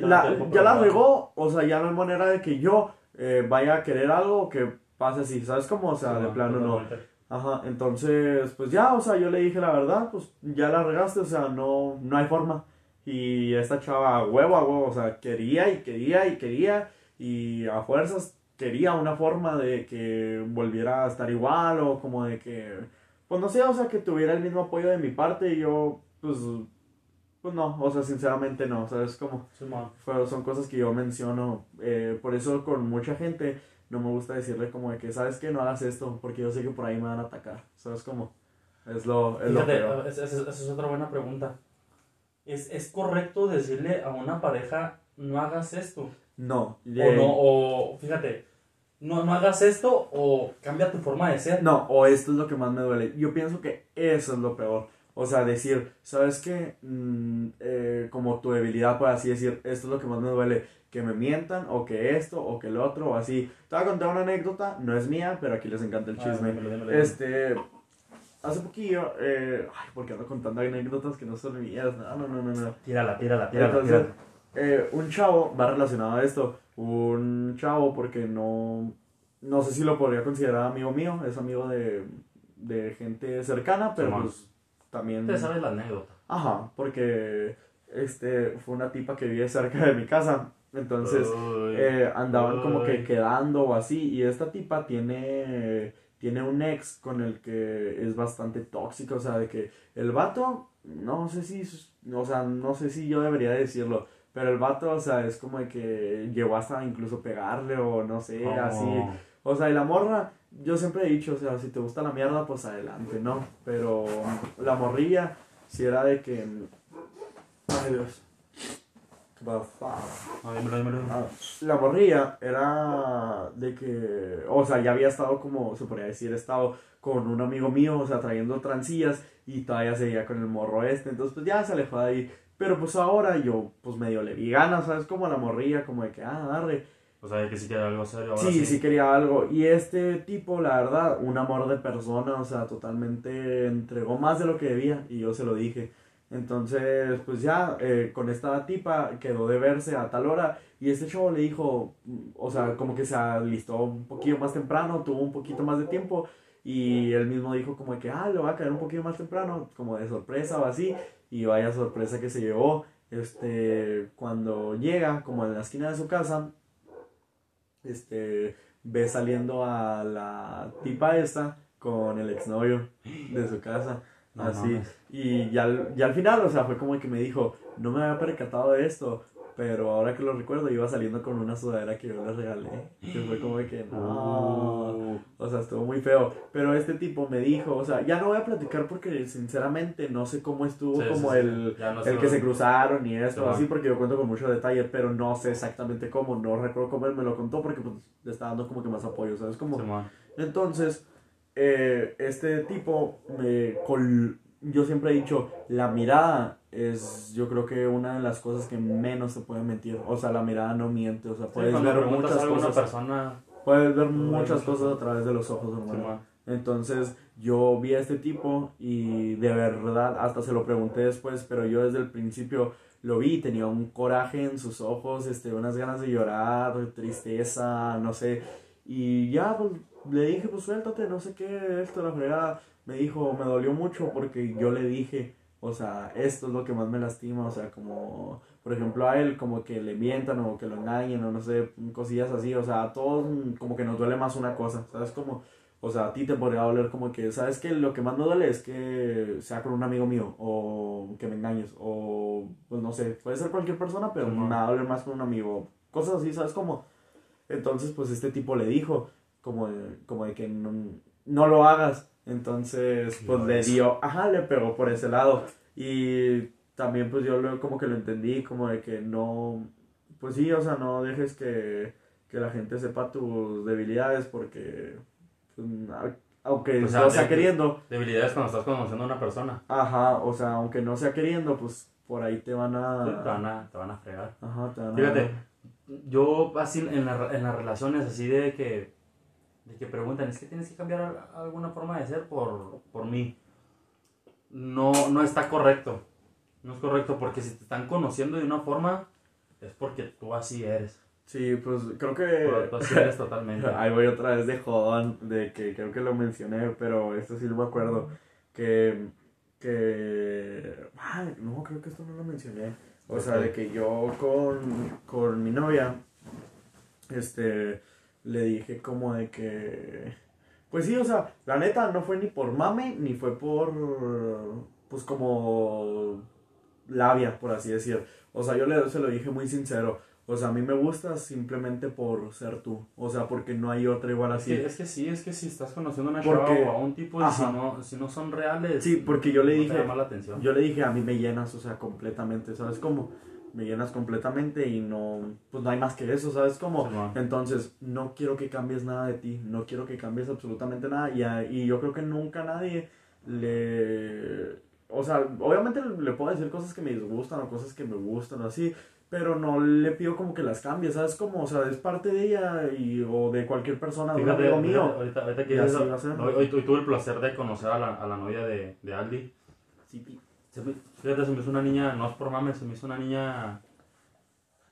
la- ya la regó, o sea, ya no hay manera de que yo eh, vaya a querer algo que pase así, ¿sabes cómo? O sea, de plano no. Ajá, entonces, pues ya, o sea, yo le dije la verdad, pues ya la regaste, o sea, no, no hay forma. Y esta chava, huevo, a huevo, o sea, quería y quería y quería, y a fuerzas quería una forma de que volviera a estar igual, o como de que, pues no sé, o sea, que tuviera el mismo apoyo de mi parte, y yo, pues, pues no, o sea, sinceramente no, ¿sabes? Como, Simón. pero son cosas que yo menciono, eh, por eso con mucha gente no me gusta decirle como de que, ¿sabes qué? No hagas esto, porque yo sé que por ahí me van a atacar, ¿sabes cómo? Es lo, es lo Fíjate, peor. esa esa es otra buena pregunta. ¿Es, ¿Es correcto decirle a una pareja, no hagas esto? No, O no, o fíjate, no, no hagas esto o cambia tu forma de ser. no, o esto es lo que más me duele. Yo pienso que eso es lo peor. O sea, decir, ¿sabes qué? Mm, eh, como tu debilidad, por así decir, esto es lo que más me duele. Que me mientan, o que esto, o que el otro, o así. Te voy a contar una anécdota, no es mía, pero aquí les encanta el Ah, chisme. Este, hace poquillo, eh, ay, porque ando contando anécdotas que no son mías, no, no, no, no, no. Tírala, tírala, tírala, Entonces, tírala. eh, un chavo va relacionado a esto, un chavo porque no, no sé si lo podría considerar amigo mío, es amigo de, de gente cercana, pero pues también... Te sabes la anécdota. Ajá, porque este fue una tipa que vive cerca de mi casa, entonces Uy, eh, andaban como que quedando o así y esta tipa tiene tiene un ex con el que es bastante tóxico, o sea, de que el vato no sé si o sea, no sé si yo debería decirlo, pero el vato, o sea, es como de que llegó hasta incluso pegarle o no sé, ¿Cómo? así. O sea, y la morra, yo siempre he dicho, o sea, si te gusta la mierda, pues adelante, ¿no? Pero la morrilla, si era de que ay Dios. Bafada. No, dímelo, dímelo. Ah, la morrilla era de que, o sea, ya había estado como, se podría decir, estado con un amigo mío, o sea, trayendo transillas y todavía seguía con el morro este, entonces pues ya se alejó de ahí. Pero pues ahora yo, pues medio le vi ganas, ¿sabes? Como a la morrilla, como de que, ah, arre. O sea, que sí quiere algo serio. Ahora Sí, sí quería algo. Y este tipo, la verdad, un amor de persona, o sea, totalmente entregó más de lo que debía y yo se lo dije. Entonces, pues ya, eh, con esta tipa quedó de verse a tal hora y este chavo le dijo, o sea, como que se alistó un poquito más temprano, tuvo un poquito más de tiempo y él mismo dijo como que, ah, le va a caer un poquito más temprano, como de sorpresa o así, y vaya sorpresa que se llevó, este, cuando llega, como en la esquina de su casa, este, ve saliendo a la tipa esta con el exnovio de su casa. No así. mames. Y ya, al- ya al final, o sea, fue como que me dijo, no me había percatado de esto, pero ahora que lo recuerdo, iba saliendo con una sudadera que yo le regalé. Que fue como de que no. Uh, O sea, estuvo muy feo. Pero este tipo me dijo, o sea, ya no voy a platicar porque sinceramente no sé cómo estuvo Sí, como sí, el, no el que se cruzaron y esto, Sí, así, porque yo cuento con mucho detalle, pero no sé exactamente cómo, no recuerdo cómo él me lo contó porque pues le estaba dando como que más apoyo, ¿sabes? Como, entonces, eh, este tipo, col- yo siempre he dicho, la mirada es yo creo que una de las cosas que menos se puede mentir. O sea, la mirada no miente, o sea, Sí, puedes cuando ver muchas a cosas. persona, Puedes ver muchas cosas a través de los ojos, hermano. Simón. Entonces yo vi a este tipo y de verdad hasta se lo pregunté después, pero yo desde el principio lo vi, tenía un coraje en sus ojos, este, unas ganas de llorar, tristeza, no sé. Y ya pues, le dije, pues suéltate, no sé qué, esto, la fregada. Me dijo, me dolió mucho porque yo le dije, o sea, esto es lo que más me lastima, o sea, como, por ejemplo, a él como que le mientan o que lo engañen o no sé, cosillas así, o sea, a todos como que nos duele más una cosa, ¿sabes? Como, o sea, a ti te podría doler como que, ¿sabes qué? Lo que más me duele es que sea con un amigo mío o que me engañes o, pues no sé, puede ser cualquier persona, pero me va a doler más con un amigo, cosas así, ¿sabes? Como, entonces, pues este tipo le dijo, como de, como de que no, no lo hagas. Entonces, pues Lo le dio, ajá, le pegó por ese lado. Y también, pues yo lo, como que lo entendí, como de que no, pues sí, o sea, no dejes que, que la gente sepa tus debilidades porque, pues, aunque sea, no sea de- queriendo, debilidades cuando estás conociendo a una persona. ajá, o sea, aunque no sea queriendo, pues por ahí te van Te a, van a, te van a fregar. ajá, te van a, Fíjate, yo así en, la- en las relaciones así de que de que preguntan, es que tienes que cambiar alguna forma de ser por, por mí. No, no está correcto. No es correcto porque si te están conociendo de una forma es porque tú así eres. sí, pues creo que... Pero tú así eres totalmente. Ahí voy otra vez de jodón, de que creo que lo mencioné, pero esto sí lo me acuerdo, que, que, ay, no, creo que esto no lo mencioné, o sea, de que yo con, con mi novia, este, le dije como de que, pues sí, o sea, la neta no fue ni por mame, ni fue por, pues como labia, por así decir, o sea, yo le, se lo dije muy sincero, o sea, a mí me gustas simplemente por ser tú. O sea, porque no hay otra igual Es así. que, es que sí, es que si estás conociendo a una Porque- chava o a un tipo y si no, si no son reales, Sí, porque yo le no te dije, llama la atención. yo le dije, a mí me llenas, o sea, completamente, ¿sabes cómo? Me llenas completamente y no, pues no hay más que eso, ¿sabes? Simón. Entonces, no quiero que cambies nada de ti, no quiero que cambies absolutamente nada y, a- y yo creo que nunca nadie le... O sea, obviamente le puedo decir cosas que me disgustan o cosas que me gustan o así, pero no le pido como que las cambie, ¿sabes? Como, o sea, es parte de ella y, o de cualquier persona, de un amigo mío. ahorita, ahorita que hoy, hoy- hoy tuve el placer de conocer a la, a la novia de, de Aldi. Sí, fíjate, se me hizo una niña, no es por mames, se me hizo una niña...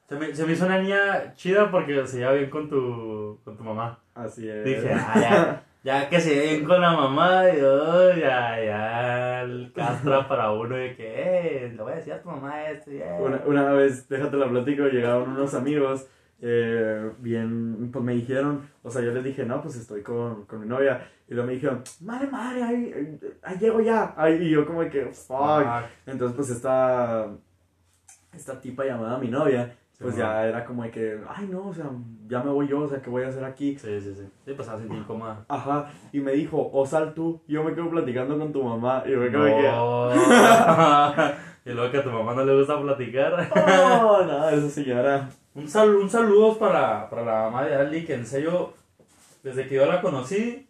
Se me, se me hizo una niña chida porque se lleva bien con tu, con tu mamá. así es. Dije, ah, ya, ya que se lleven con la mamá, y oh, ya, ya, el castra para uno de que, eh, le voy a decir a tu mamá esto, y, eh. Una, una vez, déjate la platico, llegaron unos amigos, eh, bien, pues me dijeron, o sea, yo les dije, no, pues estoy con, con mi novia, y luego me dijeron, madre, madre, ahí, ahí llego ya, ahí, y yo como que, fuck, entonces pues esta, esta tipa llamada mi novia, pues Sí, ya era como de que, ay no, o sea, ya me voy yo, o sea, ¿qué voy a hacer aquí? Sí, sí, sí. Sí, pues a sentir incómoda. Ajá, y me dijo, o sal tú, y yo me quedo platicando con tu mamá, y yo me quedo de que, No. y luego que a tu mamá no le gusta platicar. oh, no, esa señora, Un, sal, un saludo para, para la mamá de Ali, que en serio, desde que yo la conocí,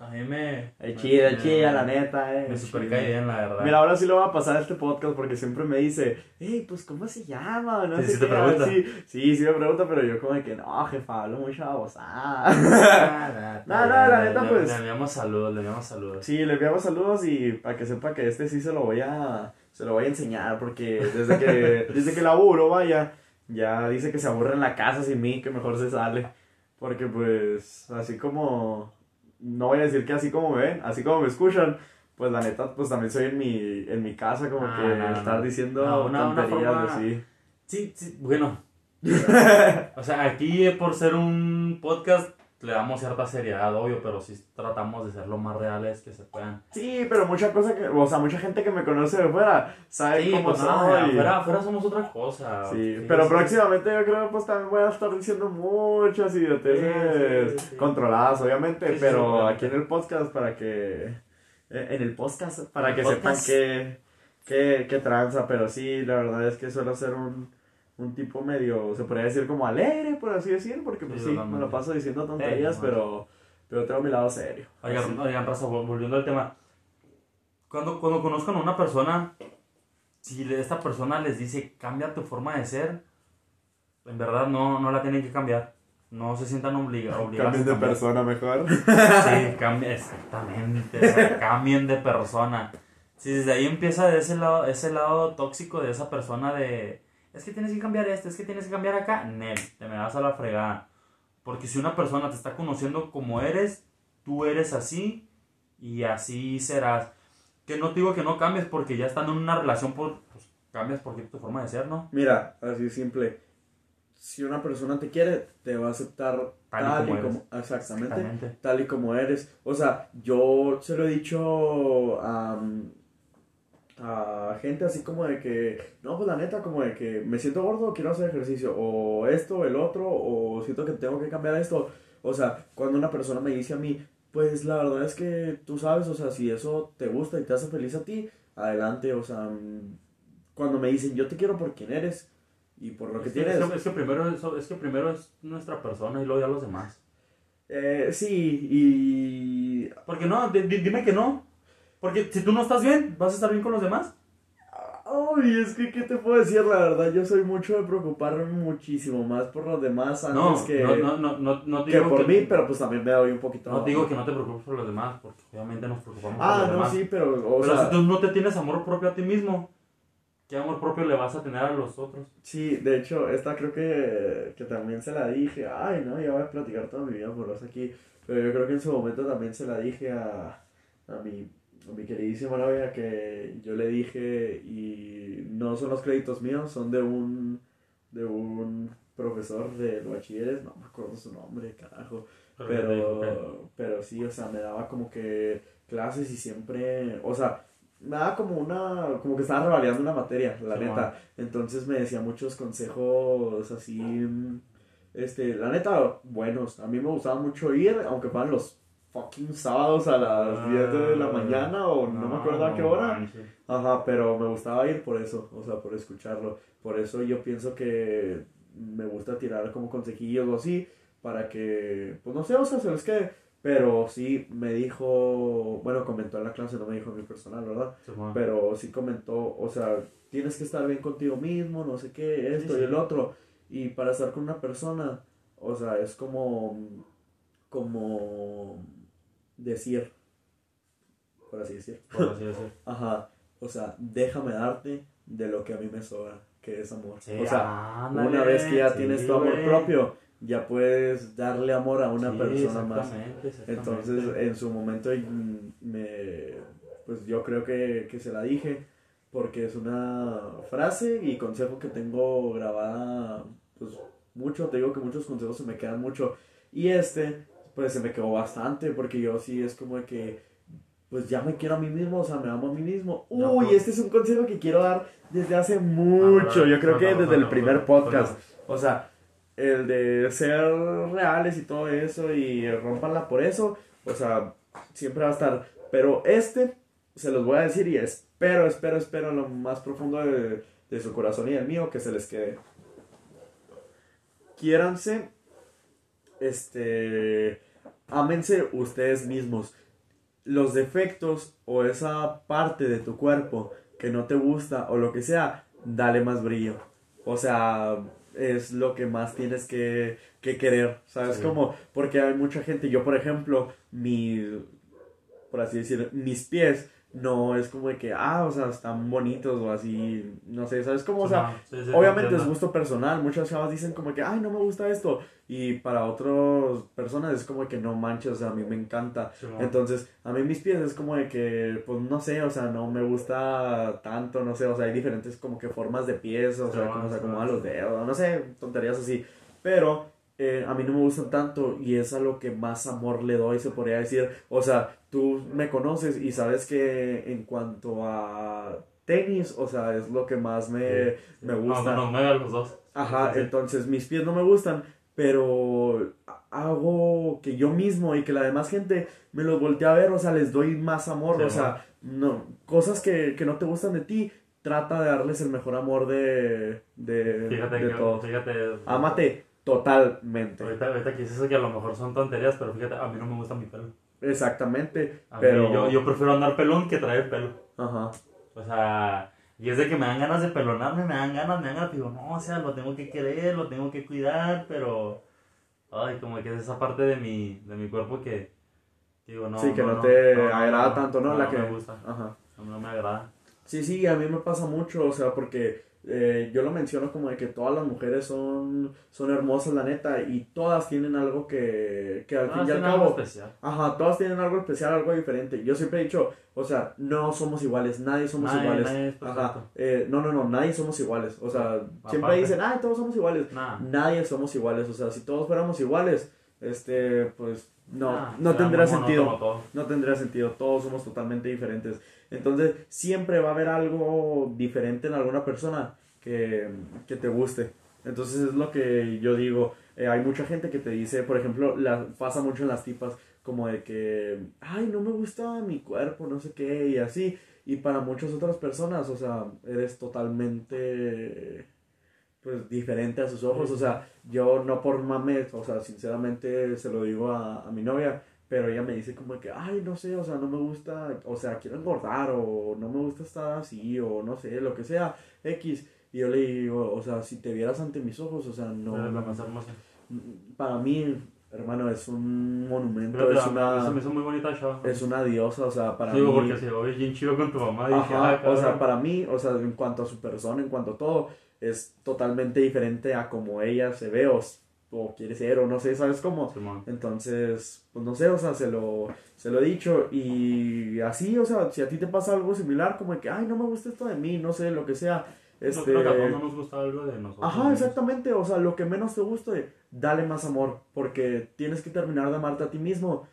a mí me... es chida, me- chida, la neta, eh. Me super cae bien, la verdad. Mira, ahora sí lo va a pasar a este podcast porque siempre me dice, hey, pues, ¿cómo se llama? No Sí, sé sí te pregunta. Sí, sí, sí me pregunta, pero yo como de que, no, jefa, hablo mucha babosada. Ah, No, no, la neta, pues. Le enviamos saludos, le enviamos saludos. Sí, le enviamos saludos y para que sepa que este sí se lo voy a, se lo voy a enseñar porque desde que, desde que laburo, vaya, ya dice que se aburre en la casa sin mí, que mejor se sale. Porque pues, así como, no voy a decir que así como me ven, así como me escuchan, pues la neta, pues también soy en mi, en mi casa como Ah, que no, no, estar diciendo No, una- una tonterías forma- así. Sí, sí, bueno. o sea, aquí eh, por ser un podcast le damos cierta seriedad, obvio, pero sí tratamos de ser lo más reales que se puedan. Sí, pero mucha cosa que, o sea, mucha gente que me conoce de fuera sabe Sí, cómo pues soy. afuera, afuera somos otra cosa. Sí, pero próximamente yo creo pues también voy a estar diciendo muchas idioteces controladas, obviamente, pero aquí en el podcast para que eh, en el podcast para que sepan qué qué qué tranza, pero sí, la verdad es que suelo ser un un tipo medio, se podría decir como alegre, por así decir, porque pues Sí, sí, me lo paso diciendo tonterías, Sí, pero pero tengo mi lado serio. Oigan, oigan, raza, vol- volviendo al tema. Cuando, cuando conozcan a una persona, si esta persona les dice cambia tu forma de ser, en verdad no, no la tienen que cambiar. No se sientan obliga- obligados. Cambien a de persona mejor. Sí, cambien, exactamente. o sea, cambien de persona. Si desde ahí empieza de ese lado, ese lado tóxico de esa persona de es que tienes que cambiar esto, es que tienes que cambiar acá, Nel, te me vas a la fregada. Porque si una persona te está conociendo como eres, tú eres así y así serás. Que no te digo que no cambies porque ya estando en una relación, pues, pues, cambias porque tu forma de ser, ¿no? Mira, así simple. Si una persona te quiere, te va a aceptar Tal y tal, como y como, eres. exactamente, Exactamente. tal y como eres. O sea, yo se lo he dicho a, a gente así como de que, no, pues la neta, como de que me siento gordo, quiero hacer ejercicio, o esto, el otro, o siento que tengo que cambiar esto. O sea, cuando una persona me dice a mí, pues la verdad es que tú sabes, o sea, si eso te gusta y te hace feliz a ti, adelante, o sea, cuando me dicen, yo te quiero por quien eres y por lo que Es que, tienes. es que- es que primero es, es que primero es nuestra persona y luego ya los demás. Eh, sí, y... Porque no, di- di- dime que no. Porque si tú no estás bien, ¿vas a estar bien con los demás? Ay, es que, ¿qué te puedo decir? La verdad, yo soy mucho de preocuparme muchísimo más por los demás antes No, que, no, no, no, no, no te que digo por que- mí, pero pues también me doy un poquito... No digo que no te preocupes por los demás, porque obviamente nos preocupamos por Ah, los no, demás. sí, pero, o Pero sea, si tú no te tienes amor propio a ti mismo, ¿qué amor propio le vas a tener a los otros? sí, de hecho, esta creo que, que también se la dije, ay, no, ya voy a platicar toda mi vida amorosa aquí, pero yo creo que en su momento también se la dije a, a mi, a mi queridísima novia que yo le dije, y no son los créditos míos, son de un, de un profesor de bachilleres, no me acuerdo su nombre, carajo, Pero, que- Pero, pero sí, o sea, me daba como que clases y siempre, o sea, me daba como una, como que estaba revalidando una materia, la Sí, neta. Entonces me decía muchos consejos así, este, la neta, buenos. A mí me gustaba mucho ir, aunque fueran los fucking sábados a las 10 de la Ah, mañana o no, me acuerdo a qué hora. Ajá, pero me gustaba ir por eso, o sea, por escucharlo. Por eso yo pienso que me gusta tirar como consejillos o así, para que, pues no sé, o sea, se les quede. Pero sí me dijo, bueno, comentó en la clase, no me dijo en mi personal, ¿verdad? Pero sí comentó, o sea, tienes que estar bien contigo mismo, no sé qué, esto Sí, y el otro. Y para estar con una persona, o sea, es como, como decir, por así decir. Por así decir. Ajá, o sea, déjame darte de lo que a mí me sobra, que es amor. Sí, o sea, ándale, una vez que ya sí, tienes tu amor güey. propio, ya puedes darle amor a una Sí, persona más. exactamente, exactamente. Entonces, en su momento, mm, me, pues yo creo que, que se la dije, porque es una frase y consejo que tengo grabada, pues mucho, te digo que muchos consejos se me quedan mucho. Y este, pues se me quedó bastante, porque yo sí es como de que, pues ya me quiero a mí mismo, o sea, me amo a mí mismo. Uy, pues. este es un consejo que quiero dar desde hace mucho, Ah, yo creo que desde el primer podcast. O sea, el de ser reales y todo eso y rompanla por eso, o sea, siempre va a estar. Pero este, se los voy a decir y espero, espero, espero en lo más profundo de, de su corazón y el mío que se les quede. Quiéranse, este, ámense ustedes mismos. Los defectos o esa parte de tu cuerpo que no te gusta o lo que sea, dale más brillo. O sea, es lo que más tienes que, que querer, ¿sabes Sí. cómo? Porque hay mucha gente, yo por ejemplo, mi, por así decir, mis pies, no es como de que, ah, o sea, están bonitos o así, no sé, ¿sabes cómo? O sea, Sí, sí, sí, obviamente es gusto personal, muchas chavas dicen como que, ay, no me gusta esto, y para otras personas es como que no manches, o sea, a mí me encanta. Entonces, a mí mis pies es como de que, pues no sé, o sea, no me gusta tanto, no sé, o sea, hay diferentes como que formas de pies, o sea, Sí, como se acomodan los dedos, no sé, tonterías así. Pero eh, a mí no me gustan tanto y es a lo que más amor le doy, se podría decir. O sea, tú me conoces y sabes que en cuanto a tenis, o sea, es lo que más me, me gusta. No, mueve a los dos. Ajá, Sí, entonces mis pies no me gustan, pero hago que yo mismo y que la demás gente me los voltee a ver, o sea, les doy más amor, o sea, no, cosas que, que no te gustan de ti, trata de darles el mejor amor de, de, Fíjate de que, todo. fíjate. Ámate, Totalmente. Ahorita, ahorita que dices que a lo mejor son tonterías, pero fíjate, a mí no me gusta mi pelo. Exactamente. A mí, pero. yo, yo prefiero andar pelón que traer pelo. Ajá. O sea, y es de que me dan ganas de pelonarme, me dan ganas, me dan ganas, digo, no, o sea, lo tengo que querer, lo tengo que cuidar, pero, ay, como que es esa parte de mi, de mi cuerpo que, digo, no, sí, que no, te no, no, agrada no, tanto, ¿no? no, La no que. me gusta, Ajá. no, no me agrada. Sí, sí, a mí me pasa mucho, o sea, porque eh, yo lo menciono como de que todas las mujeres son, son hermosas, la neta, y todas tienen algo que, que al No, fin y al cabo, especial. ajá, todas tienen algo especial, algo diferente. Yo siempre he dicho, o sea, no somos iguales, nadie somos Nadie- iguales. nadie Ajá, eh, no, no, no, nadie somos iguales. O sea, siempre dicen, ay, todos somos iguales. Nadie somos iguales, o sea, si todos fuéramos iguales, este, pues, no, Ah, no tendría sentido. No tendría sentido, todos somos totalmente diferentes. Entonces, siempre va a haber algo diferente en alguna persona que, que te guste. Entonces, es lo que yo digo. Eh, hay mucha gente que te dice, por ejemplo, la, pasa mucho en las tipas, como de que, ay, no me gusta mi cuerpo, no sé qué, y así. Y para muchas otras personas, o sea, eres totalmente, pues, diferente a sus ojos. O sea, yo no por mames, o sea, sinceramente se lo digo a, a mi novia, pero ella me dice como que, ay, no sé, o sea, no me gusta, o sea, quiero engordar, o no me gusta estar así, o no sé, lo que sea, X. Y yo le digo, o sea, si te vieras ante mis ojos, o sea, no. Eres la más hermosa. Para mí, hermano, es un monumento, es se me una, hizo muy bonita chava. es una diosa, o sea, para Digo, mí. porque se ve bien chido con tu mamá. Ajá, ah, o sea, para mí, o sea, en cuanto a su persona, en cuanto a todo, es totalmente diferente a como ella se ve o, o quiere ser, o no sé, ¿sabes cómo? Entonces, pues no sé, o sea, se lo, se lo he dicho y así, o sea, si a ti te pasa algo similar, como de que, ay, no me gusta esto de mí, no sé, lo que sea, este... creo que a todos no nos gusta algo de nosotros. Ajá, mismos. exactamente, o sea, lo que menos te guste, dale más amor, porque tienes que terminar de amarte a ti mismo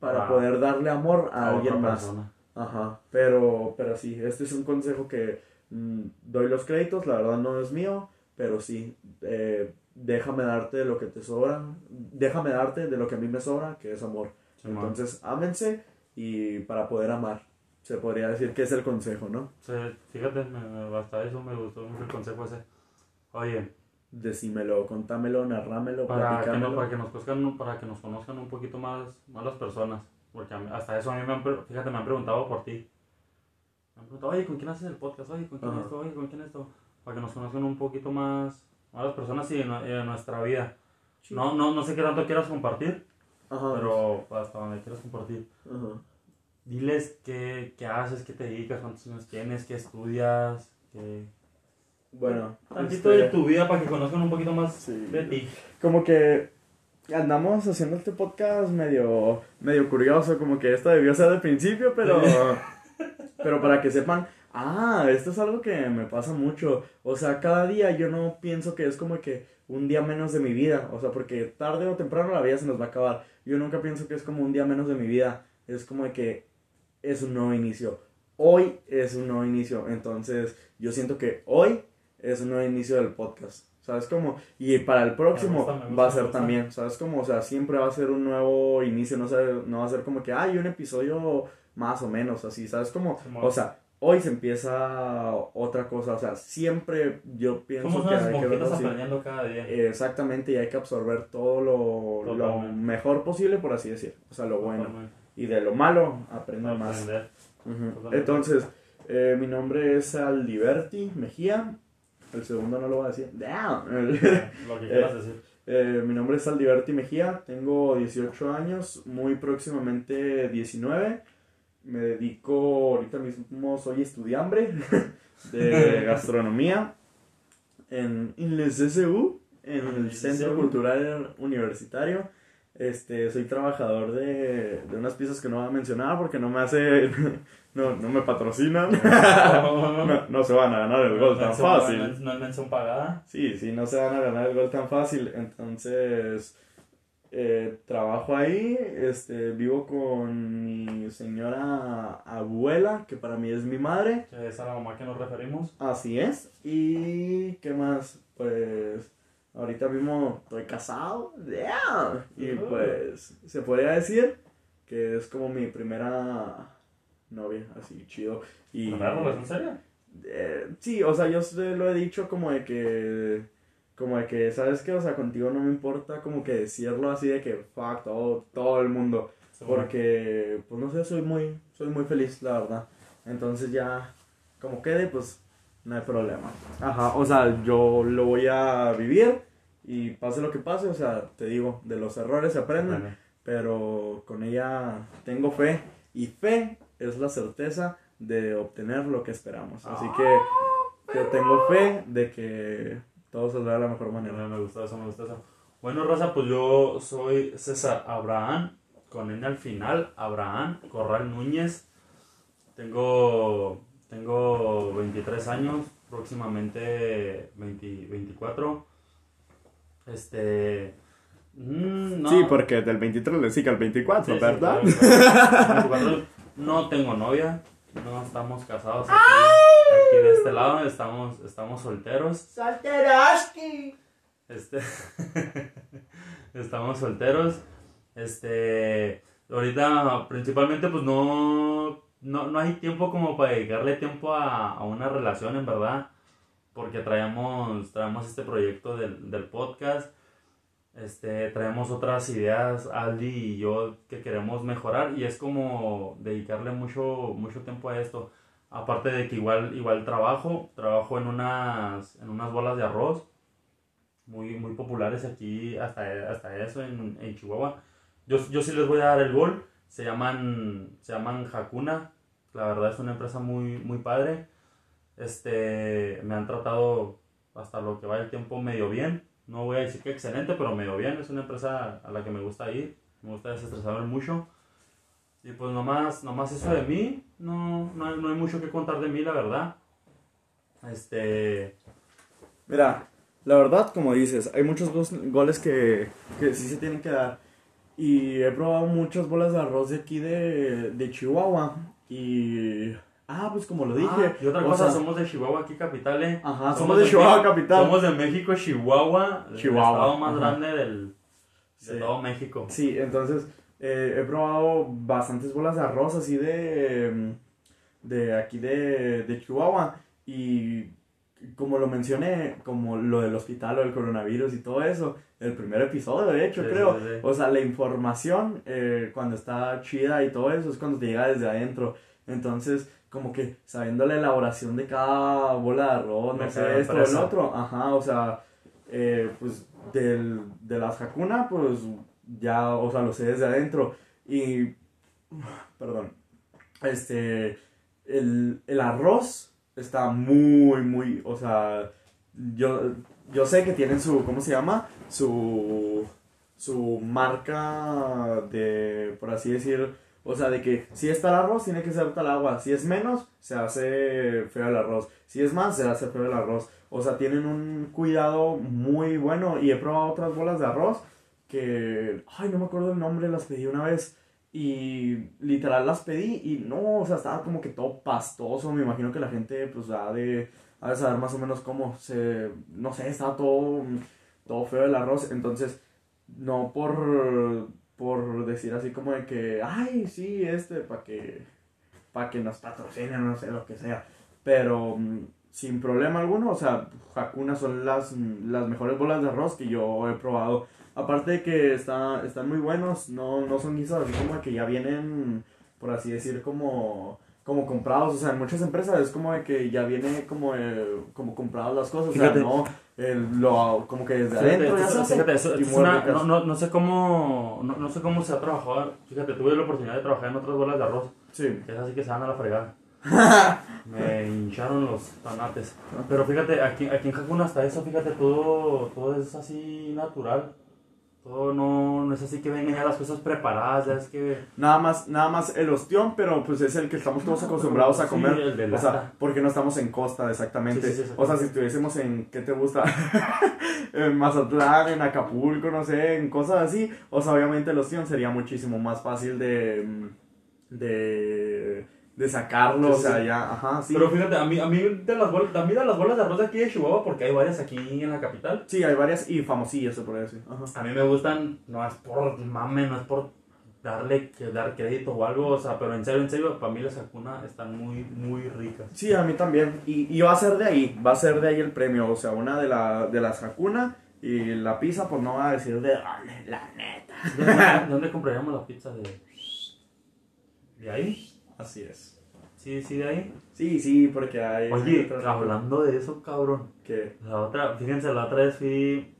para Para- poder darle amor a, A alguien más. persona. Ajá, pero, pero sí, este es un consejo que mm, doy los créditos, la verdad no es mío, pero sí, eh, déjame darte de lo que te sobra, déjame darte de lo que a mí me sobra, que es amor. Simón. Entonces, ámense y para poder amar, se podría decir que es el consejo, ¿no? Sí, fíjate, me, me- hasta eso me gustó mucho el consejo ese. Oye, Decímelo, contámelo, narrámelo, para que, no- para que nos conozcan, para que nos conozcan un poquito más, más las personas. Porque mí- hasta eso a mí me han, fíjate, me han preguntado por ti. Me han preguntado, oye, ¿con quién haces el podcast? Oye, ¿con quién Ajá. esto? Oye, ¿con quién esto? Para que nos conozcan un poquito más, más las personas y en nuestra vida. Sí. No, no, no sé qué tanto quieras compartir, Ajá, pero hasta donde quieras compartir. ajá. Diles qué, qué haces, qué te dedicas, cuántos años tienes, qué estudias, qué... Bueno, Tantito este, de tu vida para que conozcan un poquito más Sí. de ti. como que andamos haciendo este podcast medio, medio curioso, como que esto debió ser del principio, pero, pero para que sepan, ah, esto es algo que me pasa mucho, o sea, cada día yo no pienso que es como que un día menos de mi vida, o sea, porque tarde o temprano la vida se nos va a acabar, yo nunca pienso que es como un día menos de mi vida, es como que es un nuevo inicio, hoy es un nuevo inicio, entonces yo siento que hoy es un nuevo inicio del podcast. ¿Sabes cómo? Y para el próximo Me gusta, me gusta, va a ser también, ¿sabes cómo? O sea, siempre va a ser un nuevo inicio, no, sé, no va a ser como que hay un episodio más o menos así, ¿sabes cómo? O sea, hoy se empieza otra cosa, o sea, siempre yo pienso Somos que hay que verlo así. aprendiendo cada día. Exactamente, y hay que absorber todo lo, lo mejor posible, por así decir, o sea, lo bueno. Y de lo malo, aprender más. Totalmente. Entonces, eh, mi nombre es Aldiberti Mejía. El segundo no lo voy a decir. Damn. Lo que quieras decir. Eh, mi nombre es Aldiberti Mejía. Tengo 18 años, muy próximamente 19. Me dedico, ahorita mismo soy estudiante de gastronomía en, en el CCU, en el Centro. Cultural Universitario. Este, soy trabajador de, de unas piezas que no voy a mencionar porque no me hace, no, no me patrocinan. no, no se van a ganar el gol tan fácil. No es mención pagada. Sí, sí, no se van a ganar el gol tan fácil. Entonces, eh, trabajo ahí, este, vivo con mi señora abuela, que para mí es mi madre. Que es a la mamá que nos referimos. Así es. ¿Y qué más? Pues, ahorita mismo estoy casado. Yeah. Y Uh. pues, se podría decir que es como mi primera novia, así chido. Y, ¿Primera relación seria? eh, sí, o sea, yo se lo he dicho como de que como de que, ¿sabes qué? O sea, contigo no me importa como que decirlo así de que, fuck, todo, todo el mundo. Porque, pues no sé, soy muy, soy muy feliz, la verdad. Entonces ya, como quede, pues no hay problema. Ajá, o sea, yo lo voy a vivir y pase lo que pase, o sea, te digo, de los errores se aprenden, Bueno. pero con ella tengo fe y fe es la certeza de obtener lo que esperamos. Así que yo tengo fe de que todo saldrá de la mejor manera. Me, gusta eso, me gusta eso. Bueno, Rosa, pues yo soy César Abraham, con N al final, Abraham Corral Núñez. Tengo, tengo 23 años, próximamente 20 24. Este. mm, no. Sí, porque del 23 le sigue al 24, Sí, sí, ¿verdad? claro, claro. 24. No tengo novia, no estamos casados aquí, aquí de este lado, estamos, estamos solteros. ¡Solteraski! Este. Estamos solteros. Este. Ahorita, principalmente, pues no. No, no hay tiempo como para dedicarle tiempo a, a una relación, en verdad. Porque traemos, traemos este proyecto del, del podcast. Este, traemos otras ideas, Aldi y yo, que queremos mejorar. Y es como dedicarle mucho, mucho tiempo a esto. Aparte de que igual, igual trabajo. Trabajo en unas, en unas bolas de arroz muy, muy populares aquí, hasta, hasta eso en, en Chihuahua. Yo, yo sí les voy a dar el gol. Se llaman, se llaman Hakuna. La verdad es una empresa muy, muy padre. Este, me han tratado hasta lo que va el tiempo medio bien. No voy a decir que excelente, pero medio bien. Es una empresa a la que me gusta ir. Me gusta desestresarme mucho. Y pues nomás, nomás eso de mí. No, no, hay, no hay mucho que contar de mí, la verdad. Este, Mira, la verdad, como dices, hay muchos goles que, que sí se tienen que dar. Y he probado muchas bolas de arroz de aquí de, de Chihuahua. Y. Ah, pues como lo dije. Ah, y otra o cosa, sea, somos de Chihuahua aquí capital, eh. Ajá, somos de Chihuahua capital. Somos de México, Chihuahua, el Chihuahua, estado más ajá. grande del, de Sí. todo México. Sí, entonces eh, he probado bastantes bolas de arroz así de, de aquí de, de Chihuahua y como lo mencioné, como lo del hospital, lo del coronavirus y todo eso, el primer episodio de hecho Sí, creo, sí, sí. o sea, la información eh, cuando está chida y todo eso es cuando te llega desde adentro, entonces como que sabiendo la elaboración de cada bola de arroz, no sé, esto, el otro, ajá, o sea, eh, pues del, de las Hakuna, pues ya, o sea, lo sé desde adentro. Y, perdón, este, el, el arroz está muy, muy, o sea, yo, yo sé que tienen su, ¿cómo se llama? Su, su marca de, por así decir, o sea, de que si es tal arroz, tiene que ser tal agua. Si es menos, se hace feo el arroz. Si es más, se hace feo el arroz. O sea, tienen un cuidado muy bueno. Y he probado otras bolas de arroz que, ay, no me acuerdo el nombre, las pedí una vez. Y literal las pedí y no, o sea, estaba como que todo pastoso. Me imagino que la gente, pues, ha de, ha de saber más o menos cómo se, no sé, estaba todo, todo feo el arroz. Entonces, no por, por decir así como de que, ay, sí, este, para que, para que nos patrocinen, no sé, lo que sea. Pero mm, sin problema alguno, o sea, Hakuna son las, las mejores bolas de arroz que yo he probado. Aparte de que está, están muy buenos, no, no son guisados así como que ya vienen, por así decir, como, como comprados. O sea, en muchas empresas es como de que ya viene como, eh, como compradas las cosas. O sea, Fíjate. no, el- lo, como que desde Fíjate, adentro ya eso- se hace fíjate, eso- y es muy una- ricas. no, no, no sé cómo no, no sé cómo se ha trabajado. Fíjate, tuve la oportunidad de trabajar en otras bolas de arroz. Sí. Que es así que se van a la fregada. Me hincharon los tanates. Pero fíjate, aquí, aquí en Hakuna hasta eso, fíjate, todo, todo es así natural. Todo no, no es así que vengan ya las cosas preparadas, ya es que... Nada más, nada más el ostión, pero pues es el que estamos todos acostumbrados a Sí, comer. el de o sea, porque no estamos en costa, exactamente. Sí, sí, sí, o sea, si estuviésemos en, ¿qué te gusta? en Mazatlán, en Acapulco, no sé, en cosas así. O sea, obviamente el ostión sería muchísimo más fácil de, mm, de, de sacarlo, Sí, o sea, sí. ya, ajá, sí. Pero fíjate, a mí, a, mí de las bolas, a mí de las bolas de arroz de aquí de Chihuahua, porque hay varias aquí en la capital, Sí, hay varias y famosillas, se podría decir. Ajá. a mí me gustan, no es por mame, no es por darle, que dar crédito o algo, o sea, pero en serio, en serio, para mí las Hakuna están muy, muy ricas. Sí, a mí también. Y, y va a ser de ahí, va a ser de ahí el premio. O sea, una de, la, de las Hakuna y la pizza, pues no va a decir de dónde, la neta. ¿Dónde, dónde compraríamos la pizza de...? ¿De ahí? Así es. Sí, sí, de ahí. Sí, sí, porque hay... Oye, hablando de eso, cabrón. ¿Qué? La otra, fíjense, la otra vez fui.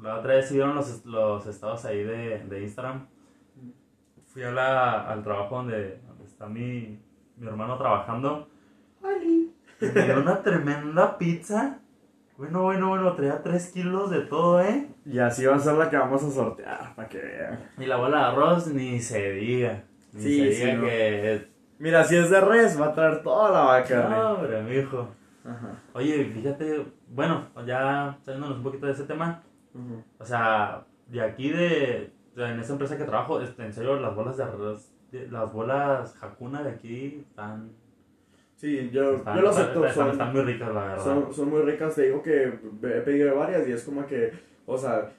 La otra vez vieron los, los estados ahí de, de Instagram. Fui a la, al trabajo donde, donde está mi, mi hermano trabajando. ¡Ali! Y me dio una tremenda pizza. Bueno, bueno, bueno, traía 3 kilos de todo, ¿eh? Y así va a ser la que vamos a sortear, para que vean. Y la bola de arroz ni se diga. Ni Sí, se sí, diga no. Mira, si es de res, va a traer toda la vaca. No, hombre, mijo. Ajá. Oye, fíjate, bueno, ya saliéndonos un poquito de ese tema. Ujú. O sea, de aquí de, de- en esa empresa que trabajo, este, en serio, las bolas de arroz, de- las bolas Hakuna de aquí están, Sí, yo, están, yo lo están- acepto. están- son- están muy ricas, la verdad. Son, son muy ricas, te digo que he pedido varias y es como que, o sea,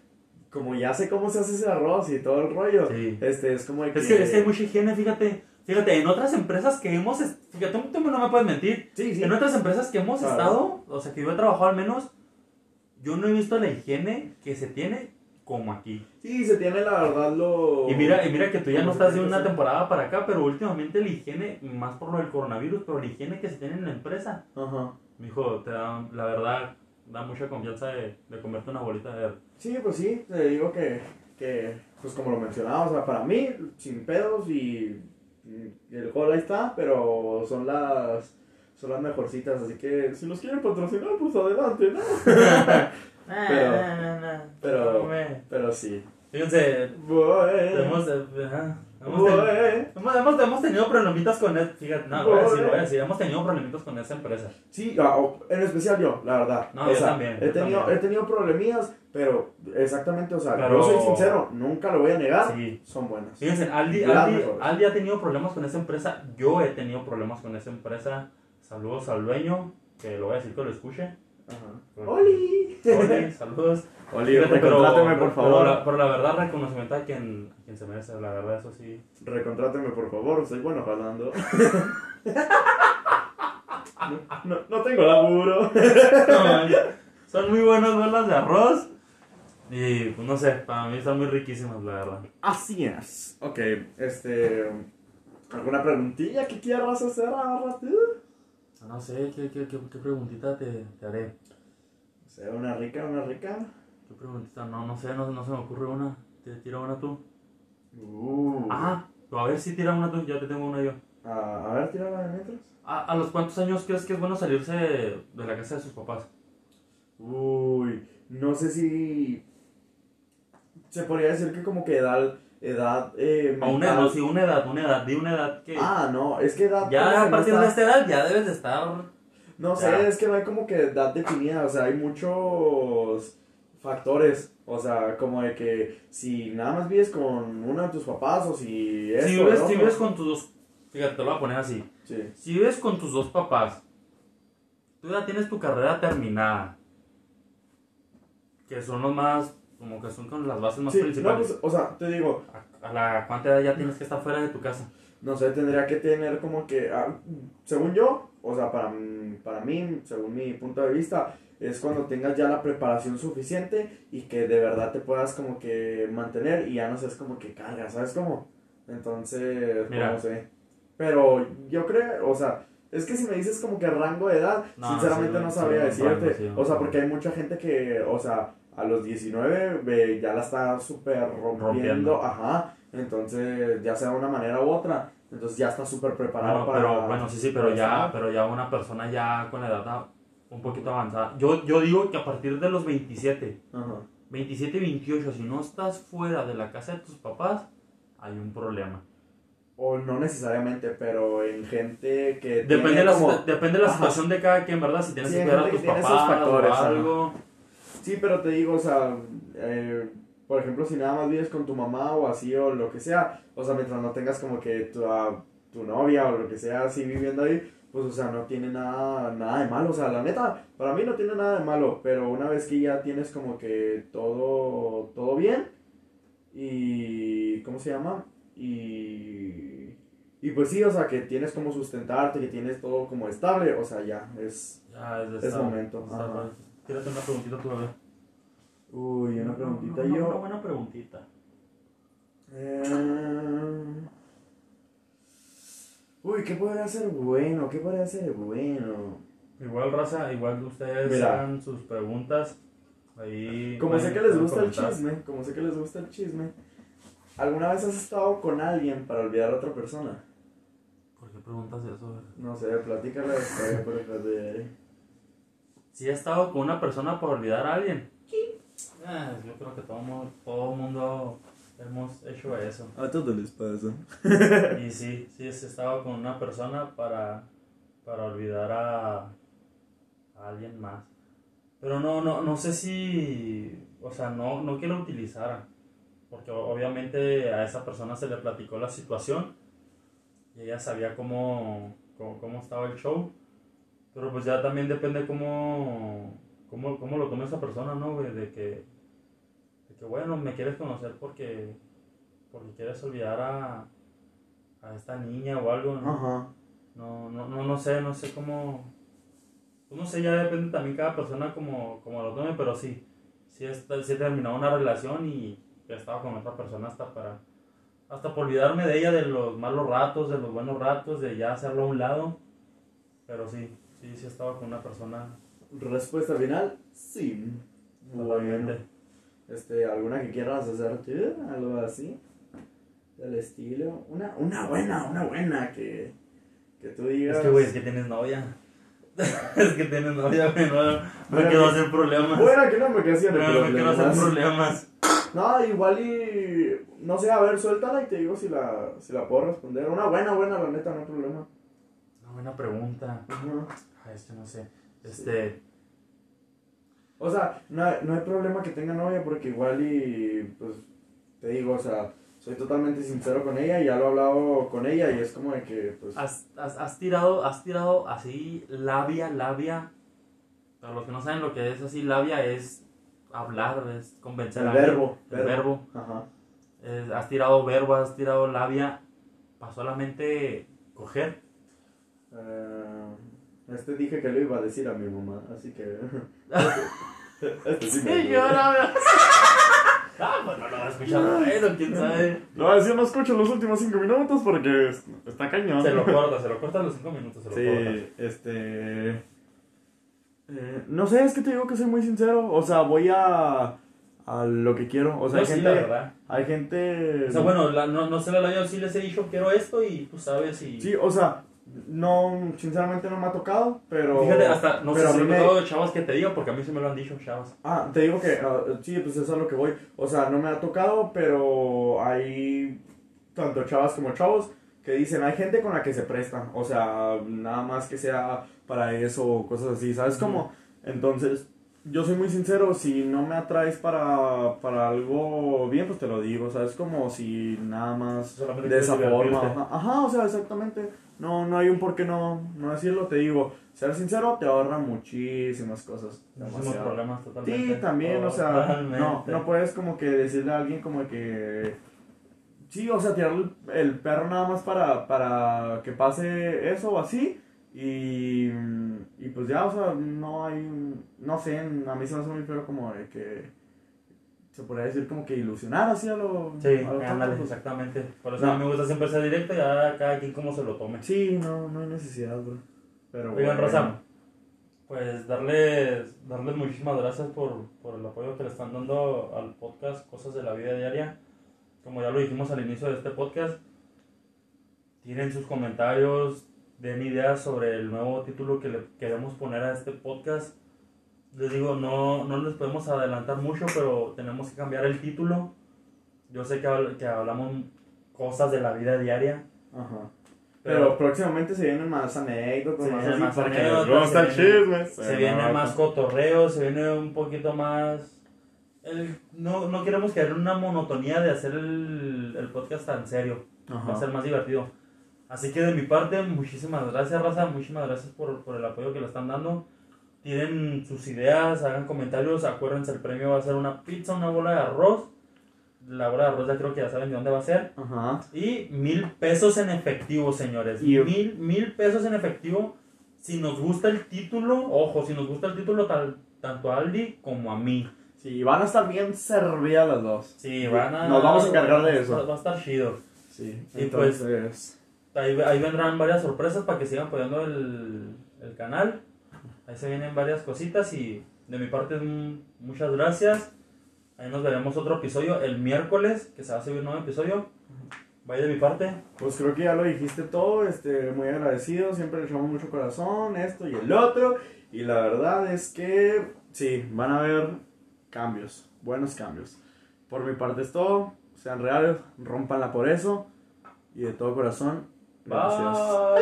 como ya sé cómo se hace ese arroz y todo el rollo, Sí. este es como que... Es que, es que hay mucha higiene, fíjate. Fíjate, en otras empresas que hemos, fíjate, tú no me puedes mentir. Sí, sí. En otras empresas que hemos Claro. estado, o sea, que yo he trabajado al menos, yo no he visto la higiene que se tiene como aquí. Sí, se tiene la verdad lo... Y mira, y mira que tú ya no estás de una temporada para acá, pero últimamente la higiene, más por lo del coronavirus, pero la higiene que se tiene en la empresa, Ajá. Mijo, te da, la verdad, da mucha confianza de, de comerte una bolita de... Sí, pues sí, te digo que, que, pues como lo mencionaba, o sea, para mí, sin pedos y el gol ahí está, pero son las... Son las mejorcitas, así que si los quieren patrocinar, pues adelante, ¿no? Pero- pero... pero- Pero sí. Fíjense, eh, ajá, hemos, ten- Bueno. hemos, hemos, hemos tenido problemitas con... Fíjate, no, voy a decir, voy a decir, hemos tenido problemitas con esa empresa. Sí, ah, en especial yo, la verdad. No, O yo sea, también, He yo tenido, también. he tenido problemillas, pero exactamente, o sea, Pero- yo soy sincero, nunca lo voy a negar, Sí. son buenas. Fíjense, Aldi, Aldi. Aldi ha tenido problemas con esa empresa. Yo he tenido problemas con esa empresa. Saludos al dueño, que lo voy a decir que lo escuche. Ajá. ¡Oli! Oli, saludos. Oli, Fíjate, pero- recontráteme, por pero favor. la- Pero la, verdad, reconocimiento a quien, a quien se merece. La verdad, eso sí. Recontráteme, por favor, soy bueno jalando. no, no, no tengo laburo. Son muy buenas bolas de arroz. Y pues no sé, para mí están muy riquísimas, la verdad. Así es. Ok, este... ¿Alguna preguntilla que quieras hacer ahora tú? No sé, ¿qué, qué, qué, qué preguntita te, te haré? O sea, una rica, una rica. ¿Qué? No, no sé, no, no se me ocurre una. ¿Te tira una tú? Uh. Ah, a ver si tira una tú, ya te tengo una yo. A, a ver, tírala de mientras. ¿A, a los cuántos años crees que es bueno salirse de, la casa de sus papás? Uy, no sé si se podría decir que como que edad, edad, eh, A una no, sí, una edad, una edad, di una edad que... Ah, no, es que edad. ya a partir de esta edad ya debes de estar... No sé, es que no hay como que edad definida, o sea, hay muchos factores, o sea, como de que si nada más vives con uno de tus papás o si esto, si, vives, si vives con tus dos... Fíjate, te lo voy a poner así. Sí, Si vives con tus dos papás, tú ya tienes tu carrera terminada, que son los más, como que son con las bases más Sí, no, principales. pues, o sea, te digo, ¿A, a la cuánta edad ya tienes que estar fuera de tu casa? no sé, tendría que tener como que, ah, según yo, o sea, para, para mí, según mi punto de vista, es cuando tengas ya la preparación suficiente y que de verdad te puedas como que mantener y ya no seas como que carga, ¿sabes cómo? Entonces, Mira. no sé. Pero yo creo, o sea, es que si me dices como que rango de edad, No, sinceramente sí, no sabría decirte. rango, sí, un o sea, porque hay mucha gente que, o sea, a los 19 ve, ya la está súper rompiendo, Rompiendo. ajá. Entonces, ya sea de una manera u otra, entonces ya está súper preparado No, para... pero bueno, sí, sí, pero ya, estar. pero ya una persona ya con la edad un poquito avanzada. Yo, yo digo que a partir de los 27, Ajá. 27 y 28, si no estás fuera de la casa de tus papás, hay un problema. O no necesariamente, pero en gente que Depende, de la, como- depende de la situación de cada quien, ¿verdad? Si tienes Sí, que cuidar a tus papás factores, o ajá. algo. Sí, pero te digo, o sea, eh, por ejemplo, si nada más vives con tu mamá o así o lo que sea, o sea, mientras no tengas como que tu, a- tu novia o lo que sea así viviendo ahí, pues, o sea, no tiene nada, nada de malo, o sea, la neta, para mí no tiene nada de malo, pero una vez que ya tienes como que todo, todo bien y, ¿cómo se llama? y, y pues sí, o sea, que tienes como sustentarte, que tienes todo como estable, o sea, ya, es, Ya es de es estar- momento. Tírate una preguntita tú, a ver. Uy, una preguntita yo. Una buena preguntita. Eh, Uy, ¿qué podría ser bueno? ¿Qué podría ser bueno? Igual, raza, igual ustedes Mira. hagan sus preguntas. Ahí. Como sé que les gusta el chisme, como sé que les gusta el chisme, ¿alguna vez has estado con alguien para olvidar a otra persona? ¿Por qué preguntas eso? No sé, platícala la historia, por de... Si he estado con una persona por olvidar a alguien. Ah, yo creo que todo mundo, todo mundo hemos hecho eso. A todos les pasa. Y sí, sí, he estado con una persona para, para olvidar a, a alguien más. Pero no, no, no sé si, o sea, no, no que lo utilizara. Porque obviamente a esa persona se le platicó la situación y ella sabía cómo, cómo, cómo estaba el show. Pero pues ya también depende cómo, cómo, cómo lo tome esa persona, ¿no? De que, que, bueno, me quieres conocer porque, porque quieres olvidar a, a esta niña o algo, ¿no? Ajá. No, no, no, no sé, no sé cómo. pues no sé, ya depende también cada persona como, como lo tome, pero sí. Sí, he, sí he terminado una relación y he estado con otra persona hasta para. Hasta por olvidarme de ella, de los malos ratos, de los buenos ratos, de ya hacerlo a un lado. Pero sí, sí, sí he estado con una persona Respuesta final, sí. Bueno, totalmente. Este, ¿alguna que quieras hacer tú? Algo así. Del estilo. Una, una buena, una buena que, que tú digas. Es que, güey, es que tienes novia. es que tienes novia, güey, no, no quiero hacer problemas. Bueno, que no me quedé No, no quiero hacer problemas. problemas. No, igual y. No sé, a ver, suéltala y te digo si la, si la puedo responder. Una buena, buena, la neta, no hay problema. Una buena pregunta. Ajá. Ay, es que no sé. Este. O sea, no hay, no hay problema que tenga novia porque igual y. Pues te digo, o sea, soy totalmente sincero con ella y ya lo he hablado con ella y es como de que, pues. Has, has, has tirado, has tirado así labia, labia. Para los que no saben lo que es así labia es hablar, es convencer El a alguien. verbo, El verbo. verbo. Ajá. Es- has tirado verbo, has tirado labia. Para solamente coger. Eh, este dije que lo iba a decir a mi mamá, así que. este sí yo la Ah, pues no lo va a escuchar bueno, quién sabe. A decir, no escucho los últimos cinco minutos porque es- está cañón. Se lo corta, se lo corta los cinco minutos, se lo corta. Sí, este. eh, no sé, es que te digo que soy muy sincero. O sea, voy a. a lo que quiero. O sea, Yo hay sí, gente. la verdad. Hay gente. O sea, bueno, la- no, no sé la labia, sí les he dicho quiero esto y tú sabes y... Sí, o sea, no. Sinceramente no me ha tocado, pero. Fíjate, hasta no pero sé si me he tocado chavas que te digan, porque a mí sí me lo han dicho, chavas. Ah, te digo que. ah, sí, pues eso es a lo que voy. O sea, no me ha tocado, pero hay. Tanto chavas como chavos que dicen, hay gente con la que se presta. O sea, nada más que sea para eso o cosas así, ¿sabes cómo? Entonces, yo soy muy sincero, si no me atraes para, para algo bien, pues te lo digo, ¿sabes? Como si nada más de esa forma. Ajá, ajá, o sea, exactamente. No, no hay un por qué no, no decirlo, te digo. Ser sincero te ahorra muchísimas cosas. Muchísimos problemas totalmente. Sí, también, o sea, no, Totalmente. no puedes como que decirle a alguien como que... Sí, o sea, tirarle el, el perro nada más para, para que pase eso o así. Y, y pues ya, o sea, no hay... No sé, a mí se me hace muy feo como de que... Se podría decir como que ilusionar así a lo... Sí, a lo ándale, pues. exactamente. Por eso No. a mí me gusta siempre ser directo y a cada quien como se lo tome. Sí, no, no hay necesidad, bro. Pero Oigan, bueno. Raza, pues darles, darles muchísimas gracias por, por el apoyo que le están dando al podcast Cosas de la Vida Diaria. Como ya lo dijimos al inicio de este podcast, tienen sus comentarios, den ideas sobre el nuevo título que le queremos poner a este podcast. Les digo, no, no les podemos adelantar mucho, pero tenemos que cambiar el título. Yo sé que, habl- que hablamos cosas de la vida diaria. Ajá. Pero, próximamente se vienen más anécdotas, Se más más anécdotas, el se viene- se viene más cotorreo, se viene un poquito más... el- no, no queremos caer en una monotonía de hacer el, el podcast tan serio. Va a ser Ajá. más divertido. Así que de mi parte, muchísimas gracias, Raza. Muchísimas gracias por, por el apoyo que le están dando. Tienen sus ideas, hagan comentarios. Acuérdense, el premio va a ser una pizza, una bola de arroz. La hora de arroz ya creo que ya saben de dónde va a ser. Ajá. Y mil pesos en efectivo, señores. Y- Mil, mil pesos en efectivo. Si nos gusta el título, ojo, si nos gusta el título tal, tanto a Aldi como a mí. Sí, van a estar bien servidas las dos. Sí, van a... Nos vamos a encargar de eso. Va a estar chido. Sí, Y pues- entonces. Ahí, ahí vendrán varias sorpresas para que sigan apoyando el, el canal. Ahí se vienen varias cositas y de mi parte muchas gracias. Ahí nos veremos otro episodio el miércoles, que se va a subir un nuevo episodio. Vaya de mi parte. Pues creo que ya lo dijiste todo, este, muy agradecido, siempre le echamos mucho corazón, esto y el otro, y la verdad es que sí, van a haber cambios, buenos cambios. Por mi parte es todo, sean reales, rompanla por eso, y de todo corazón, gracias. Bye.